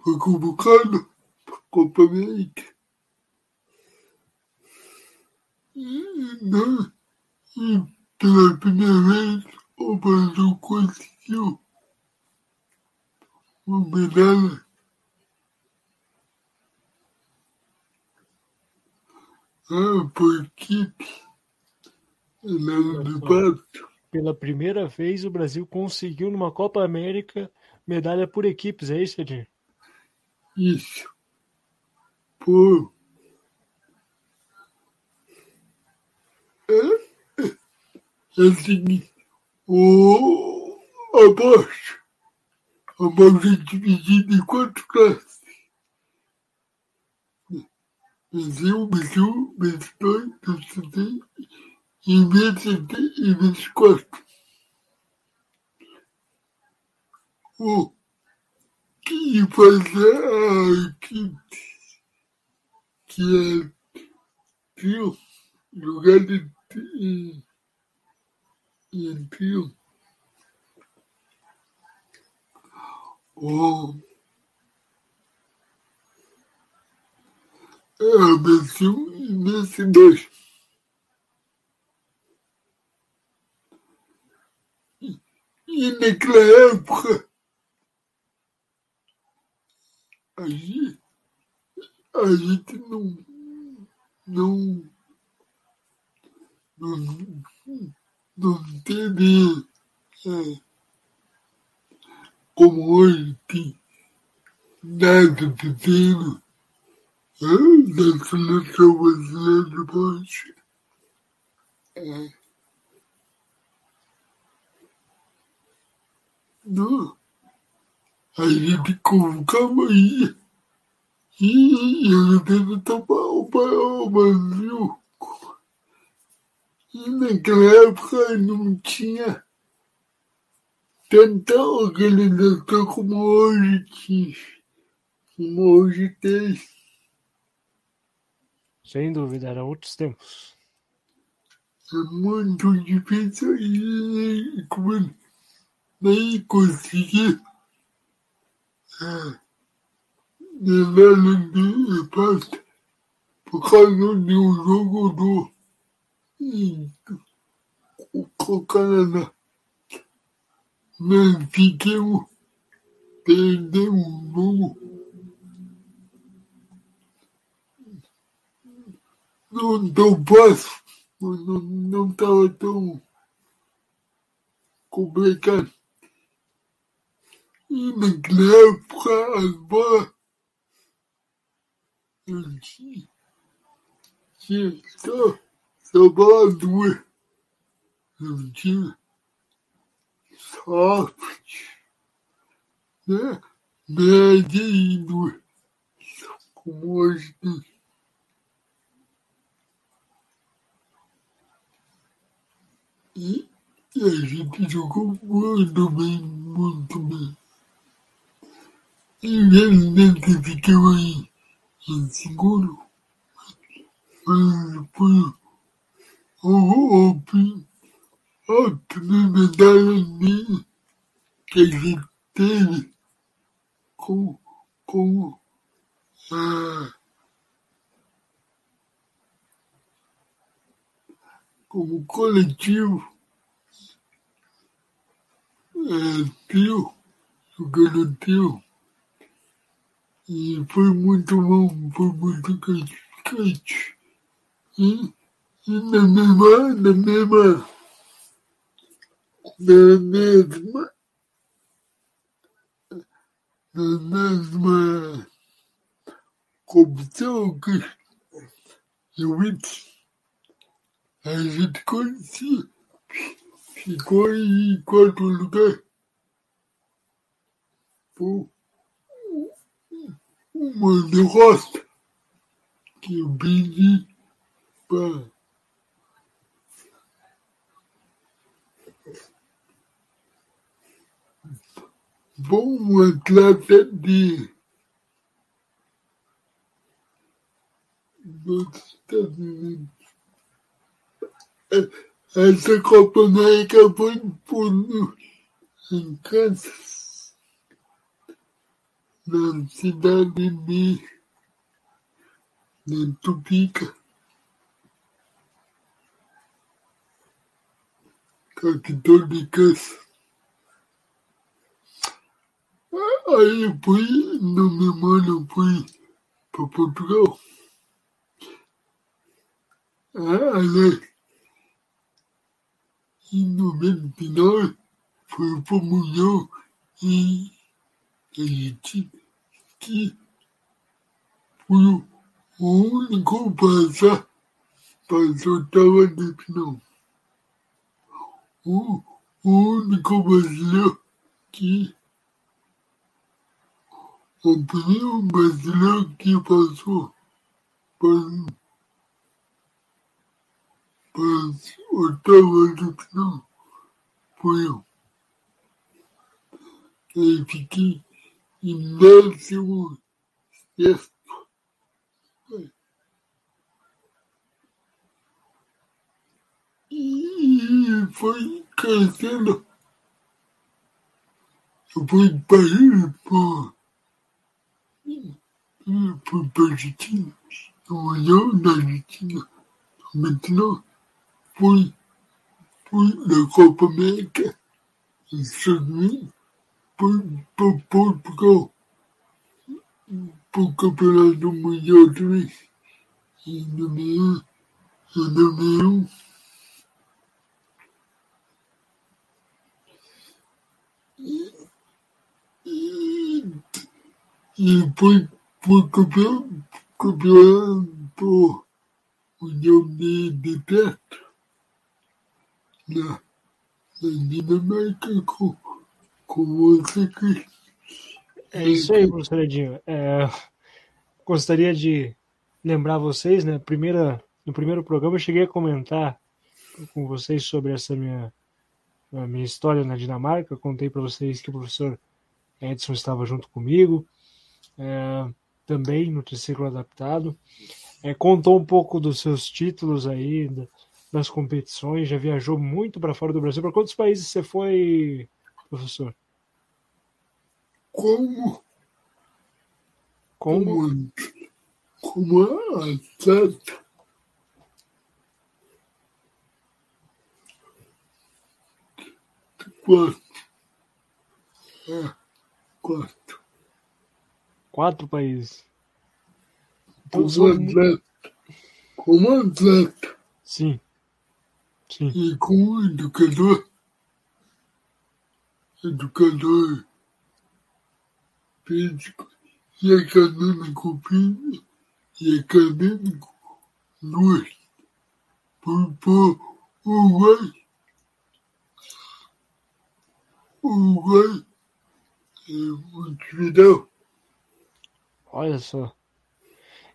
Fui convocado pra Copa América. E, não, e pela primeira vez o Brasil conseguiu uma medalha. Ah, por equipe, baixo. Pela primeira vez, o Brasil conseguiu numa Copa América medalha por equipes, é isso, Edir? Isso. Por. É, é, é o seguinte o abaixo. Abaixo é dividido em quatro classes. Brasil, Brasil, Brasil, Brasil, e BCT e 24. O que faz a equipe que é tio, lugar de limpio. O é, abençoe nesse dois. E naquela época, a gente, a gente não, não, não, não teve é, como hoje tem nada pequeno da seleção brasileira de baixo. É. Não. A gente colocava aí e eu tentava tomar o Brasil. E naquela época não tinha tanta organização como hoje tinha, como hoje tem. Sem dúvida, eram outros tempos. É muito difícil e como nem consegui levar no empate por causa de um jogo do o Canadá. Nós ficamos perdemos um jogo. Não tão fácil, não estava tão complicado. E naquela época as bolas eu tinha, tinha só, só bola duas. Não tinha soft, né? Média e duas. Como hoje tem. E, e a gente jogou muito bem, muito bem. Infelizmente ficou aí em segundo. Foi, o, o, a primeira que a gente teve com, com a como coletivo, é, tio, tio. E foi muito bom, foi muito gratificante. E, e na mesma, na mesma, na mesma, na mesma competição que eu vi, a gente conhecia, ficou em quarto lugar. Pô uma derrota que eu pedi para bom atleta de dos Estados Unidos. Essa Copa América foi por em Kansas na cidade de, de Tupica, capital de Caça. Aí eu fui, no meu ano, fui para Portugal. Ah, aliás, em 99 foi para o Munhão e gente que foi o único passar passou estava de final. O, o único brasileiro que o primeiro brasileiro que passou para, para o de final foi eu. Aí fiquei em décimo sexto. E foi crescendo. Eu fui para por, por, Argentina. Eu na Argentina. Mas não fui, fui na Copa América Unidos para Portugal para o Campeonato Mundial também em 2001. E, e, e depois foi campeão, campeonato mundial de, de teatro na, na Dinamarca com, com você que é isso aí, professor Edinho. É, gostaria de lembrar vocês, né? Primeira, no primeiro programa eu cheguei a comentar com vocês sobre essa minha, minha história na Dinamarca. contei para vocês que o professor Edson estava junto comigo, é, também no triciclo adaptado. É, contou um pouco dos seus títulos aí, das competições, já viajou muito para fora do Brasil. Para quantos países você foi, professor? como? Como? Como atleta quatro é, quatro quatro países. Então, como atleta como atleta sim sim. E como educador. Educador. Físico e acadêmico físico e acadêmico duas por, por Uruguai. Uruguai é Montevideo. Olha só.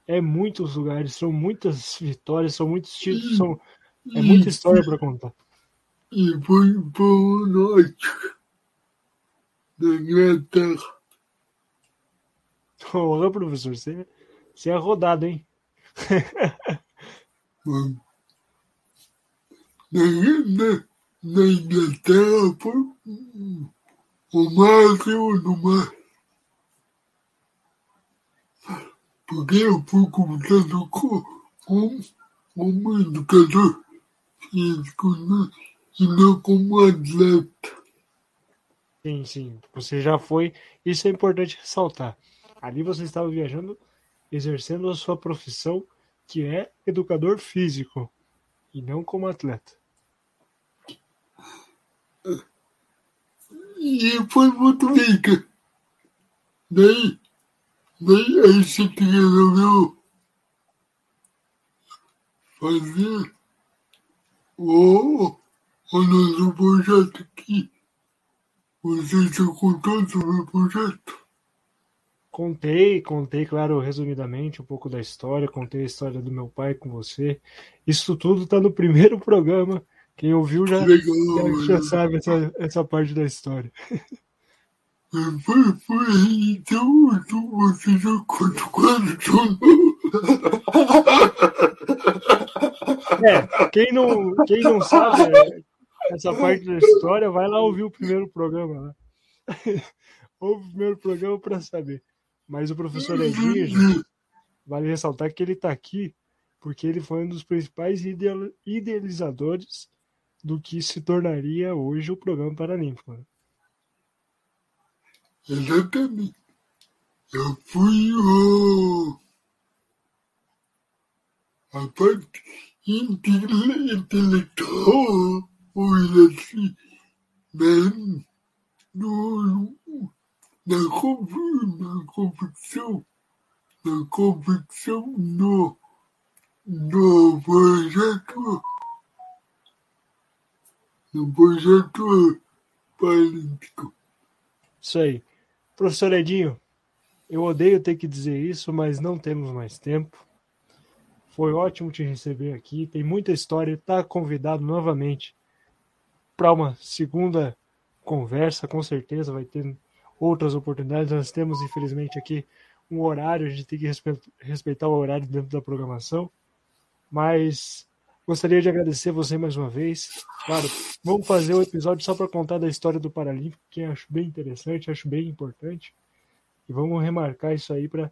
É muitos lugares, são muitas vitórias, são muitos títulos, são, é muita história para contar. E foi para o norte da Inglaterra. Ô, professor, você, você é rodado, hein? na, na, Inglaterra foi o máximo do mar. Porque eu fui conversando com, com, como educador físico e não como atleta. Sim, sim. Você já foi. Isso é importante ressaltar. Ali você estava viajando, exercendo a sua profissão, que é educador físico, e não como atleta. E foi muito rica. Daí, daí a gente resolveu fazer o, o nosso projeto aqui. Você já contou sobre o projeto? Contei, contei, claro, resumidamente um pouco da história, contei a história do meu pai com você. Isso tudo está no primeiro programa. Quem ouviu já, Legal, já, já sabe essa, essa parte da história. Foi, foi, então, então você já contou quase tudo. É, quem não, quem não sabe é, essa parte da história, vai lá ouvir o primeiro programa. Né? Ouve o primeiro programa para saber. Mas o professor Edinho, vale ressaltar que ele está aqui porque ele foi um dos principais idealizadores do que se tornaria hoje o programa Paralímpico. Né? Exatamente. Eu fui o. a parte intelectual, ou assim, do, na, na competição, na competição no, no projeto, no projeto paralímpico. Isso aí. Professor Edinho, eu odeio ter que dizer isso, mas não temos mais tempo. Foi ótimo te receber aqui. Tem muita história. Está convidado novamente para uma segunda conversa, com certeza vai ter outras oportunidades. Nós temos, infelizmente, aqui um horário, a gente tem que respeitar o horário dentro da programação. Mas gostaria de agradecer você mais uma vez. Claro, vamos fazer o um episódio só para contar da história do Paralímpico, que acho bem interessante, acho bem importante. E vamos remarcar isso aí para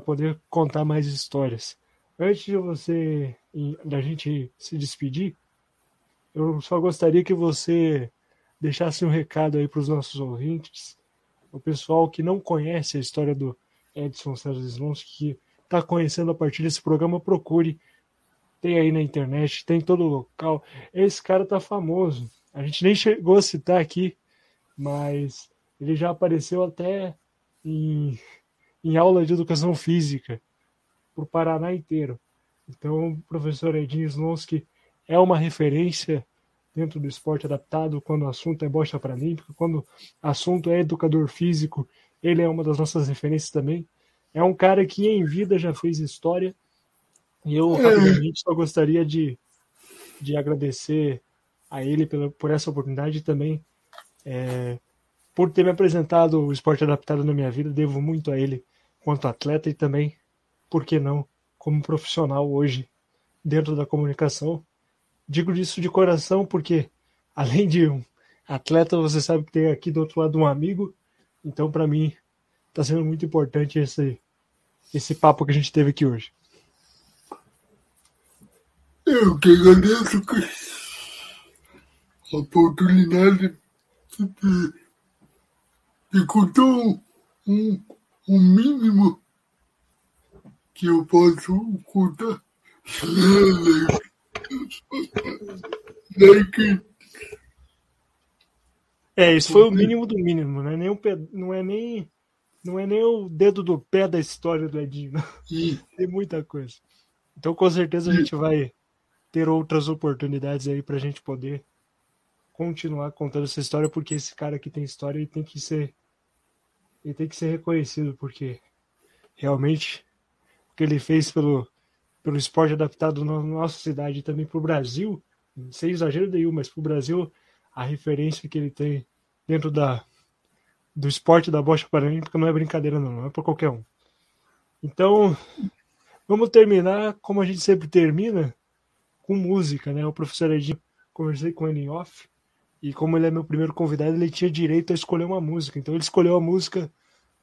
poder contar mais histórias. Antes de você, da gente se despedir, eu só gostaria que você deixasse um recado aí para os nossos ouvintes, o pessoal que não conhece a história do Edson César Slonsky, que está conhecendo a partir desse programa, procure. Tem aí na internet, tem todo local. Esse cara tá famoso. A gente nem chegou a citar aqui, mas ele já apareceu até em, em aula de educação física para o Paraná inteiro. Então, o professor Edinho Slonsky é uma referência dentro do esporte adaptado quando o assunto é bocha paralímpica, quando o assunto é educador físico, ele é uma das nossas referências também. É um cara que em vida já fez história e eu é. rapidamente só gostaria de, de agradecer a ele pela, por essa oportunidade também é, por ter me apresentado o esporte adaptado na minha vida. Devo muito a ele quanto atleta e também, por que não, como profissional hoje dentro da comunicação. Digo isso de coração porque, além de um atleta, você sabe que tem aqui do outro lado um amigo. Então, para mim, está sendo muito importante esse, esse papo que a gente teve aqui hoje. Eu que agradeço a oportunidade de, de contar um, um mínimo que eu posso contar. É, isso foi o mínimo do mínimo, né? Nem o pé, não é nem não é nem o dedo do pé da história do Edinho. Tem muita coisa. Então, com certeza a gente vai ter outras oportunidades aí para a gente poder continuar contando essa história, porque esse cara que tem história ele tem que ser ele tem que ser reconhecido, porque realmente que ele fez pelo pelo esporte adaptado na nossa cidade e também para o Brasil, sem exagero nenhum, mas para o Brasil, a referência que ele tem dentro da, do esporte da bocha paralímpica não é brincadeira, não, não é para qualquer um. Então, vamos terminar como a gente sempre termina, com música, né? O professor Edinho, conversei com ele em off, e como ele é meu primeiro convidado, ele tinha direito a escolher uma música. Então ele escolheu a música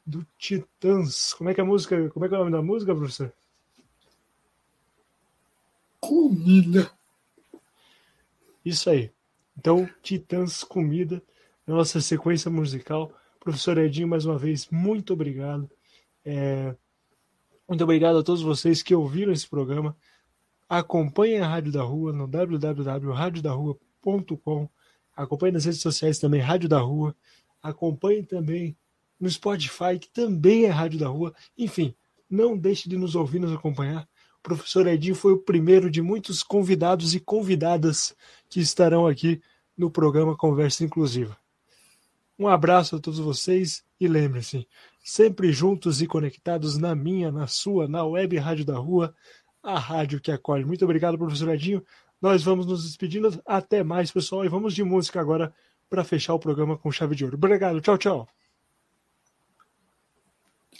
do Titãs. Como é que é a música? Como é que é o nome da música, professor? comida. Isso aí. Então, Titãs Comida, nossa sequência musical. Professor Edinho, mais uma vez, muito obrigado. É... Muito obrigado a todos vocês que ouviram esse programa. Acompanhem a Rádio da Rua no www.radiodarrua.com. Acompanhem nas redes sociais também Rádio da Rua. Acompanhem também no Spotify, que também é Rádio da Rua. Enfim, não deixe de nos ouvir, nos acompanhar. O professor Edinho foi o primeiro de muitos convidados e convidadas que estarão aqui no programa Conversa Inclusiva. Um abraço a todos vocês e lembre-se, sempre juntos e conectados na minha, na sua, na web Rádio da Rua, a rádio que acolhe. Muito obrigado, professor Edinho. Nós vamos nos despedindo. Até mais, pessoal. E vamos de música agora para fechar o programa com chave de ouro. Obrigado. Tchau, tchau.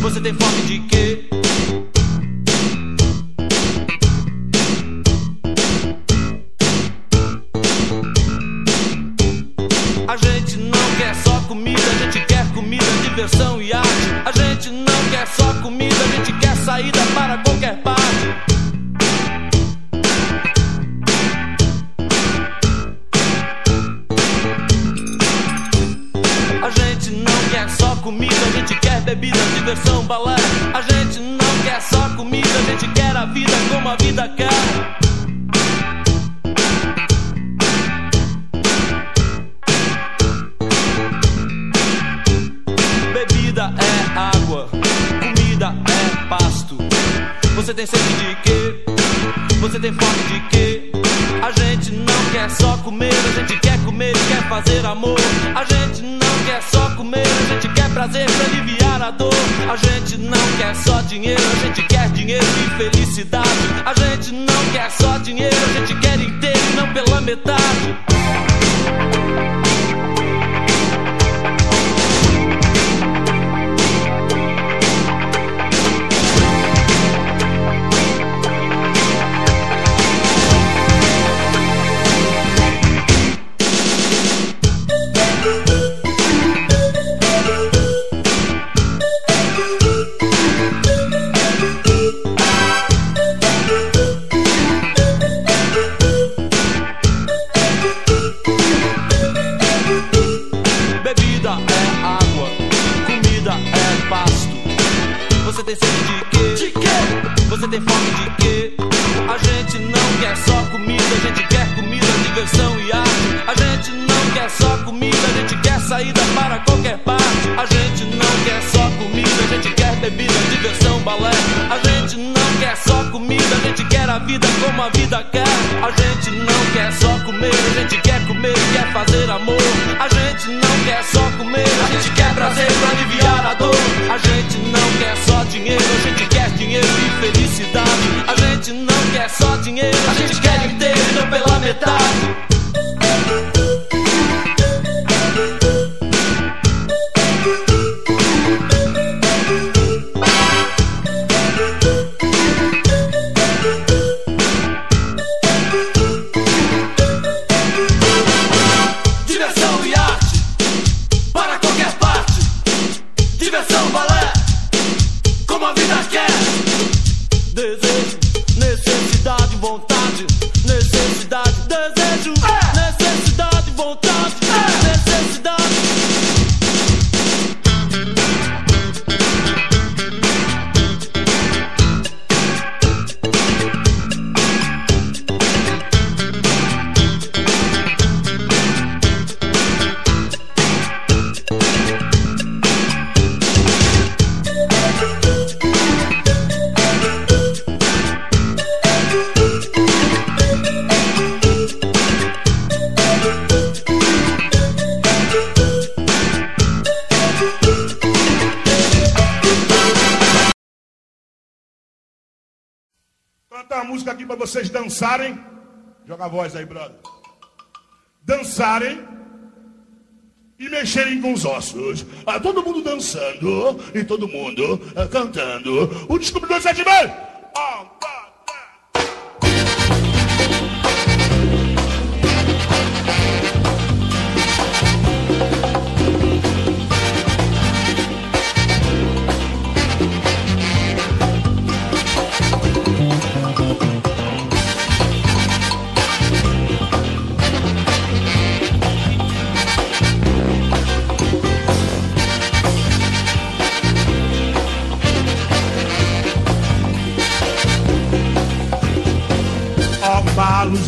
Você tem fome de quê? A gente não quer só comida, a gente quer comida, diversão e arte. A gente não quer só comida, a gente quer saída balé. A gente não quer só comida, a gente quer a vida como a vida quer. Dançarem. Joga a voz aí, brother. Dançarem e mexerem com os ossos. Ah, todo mundo dançando e todo mundo ah, cantando. O descobridor sete meses. luz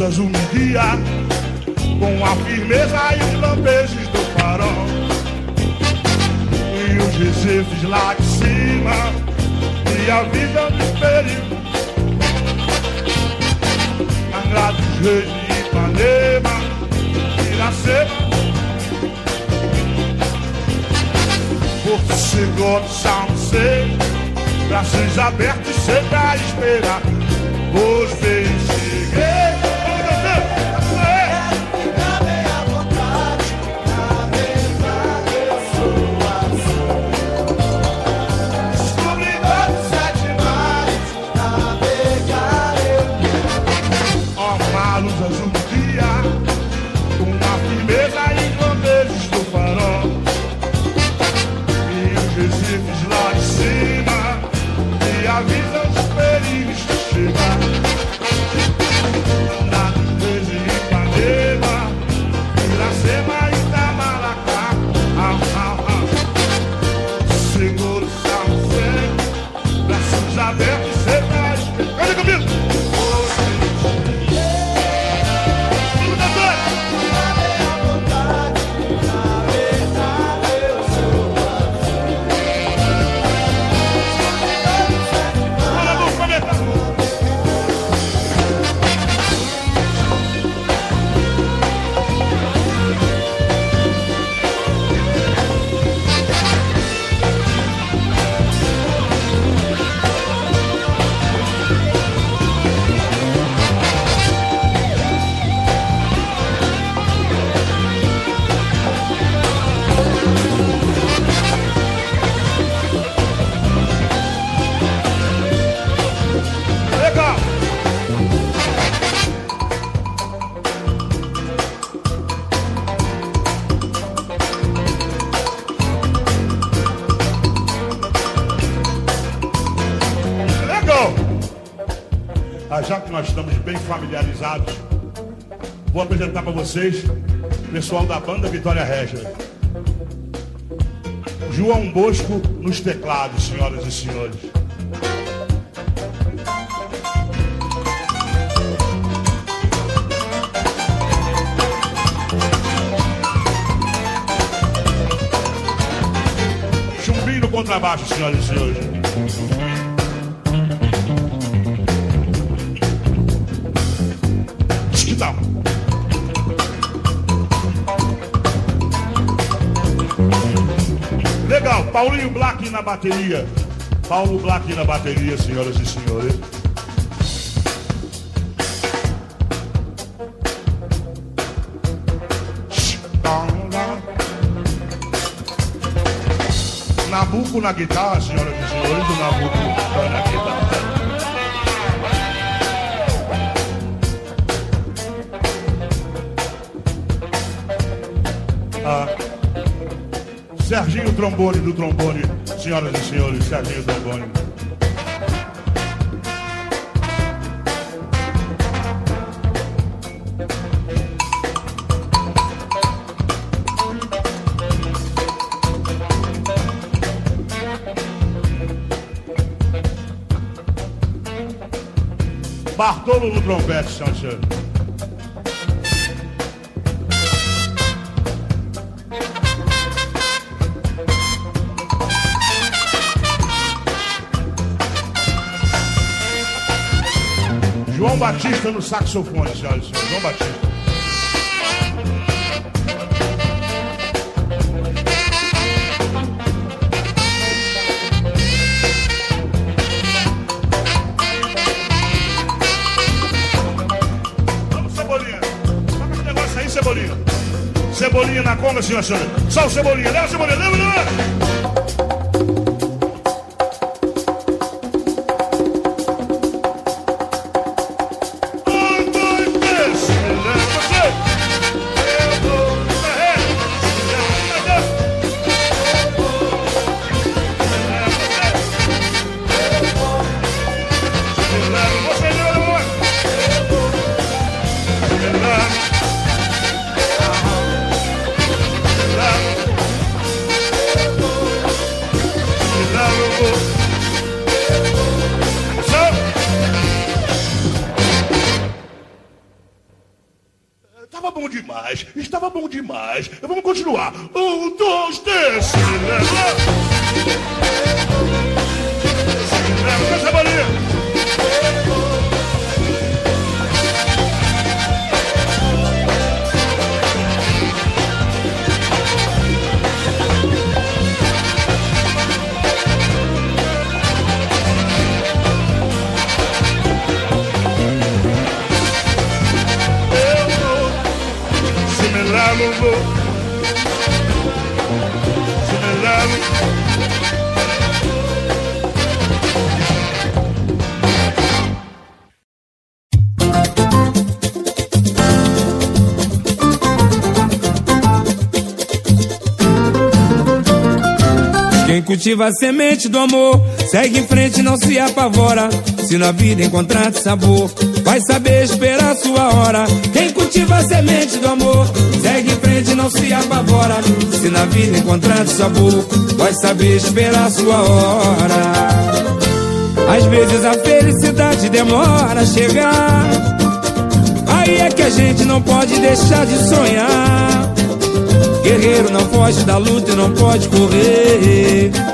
azul me guia Com a firmeza e os lampejos do farol. E os recifes lá de cima E a vida no espelho. Angra dos Reis de Ipanema Iracema Porto Seguro, São José Braços abertos sempre a esperar Os nós estamos bem familiarizados, vou apresentar para vocês o pessoal da banda Vitória Regia. João Bosco nos teclados, senhoras e senhores. Chumbinho no contrabaixo, senhoras e senhores. Paulinho Black na bateria. Paulo Black na bateria, senhoras e senhores. Nabuco na guitarra, senhoras e senhores, Nabuco na guitarra. Serginho Trombone do trombone, senhoras e senhores, Serginho Trombone. Bartolo no trompete, senhoras João Batista no saxofone, senhoras e senhores. João Batista. Cebolinha. Na conga, senhoras e senhores. Só o Cebolinha. Leva, Cebolinha. Leva, leva. Cultiva a semente do amor, segue em frente, não se apavora. Se na vida encontrar sabor, vai saber esperar sua hora. Quem cultiva a semente do amor, segue em frente, não se apavora. Se na vida encontrar sabor, vai saber esperar sua hora. Às vezes a felicidade demora a chegar. Aí é que a gente não pode deixar de sonhar. Guerreiro não foge da luta e não pode correr.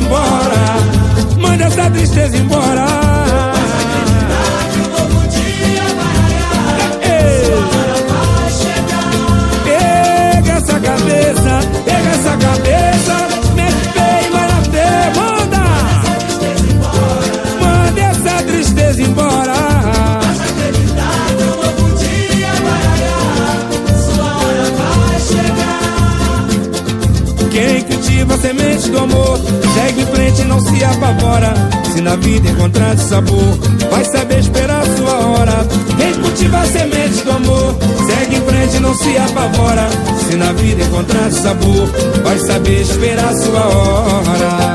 sabor Vai saber esperar sua hora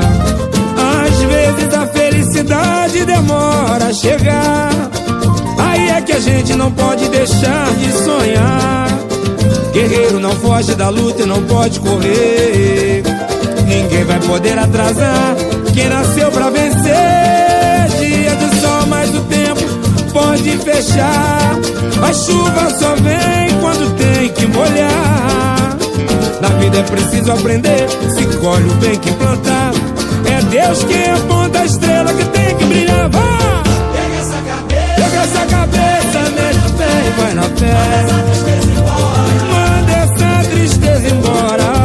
Às vezes a felicidade demora a chegar Aí é que a gente não pode deixar de sonhar. Guerreiro não foge da luta e não pode correr. Ninguém vai poder atrasar quem nasceu pra vencer. Dia de sol, mas o tempo pode fechar. A chuva só vem quando tem que molhar. Na vida é preciso aprender, se colhe o bem que plantar. É Deus quem aponta a estrela que tem que brilhar. Vá! Pega essa cabeça, pega essa cabeça, mete o pé e vai na fé. Manda essa tristeza embora.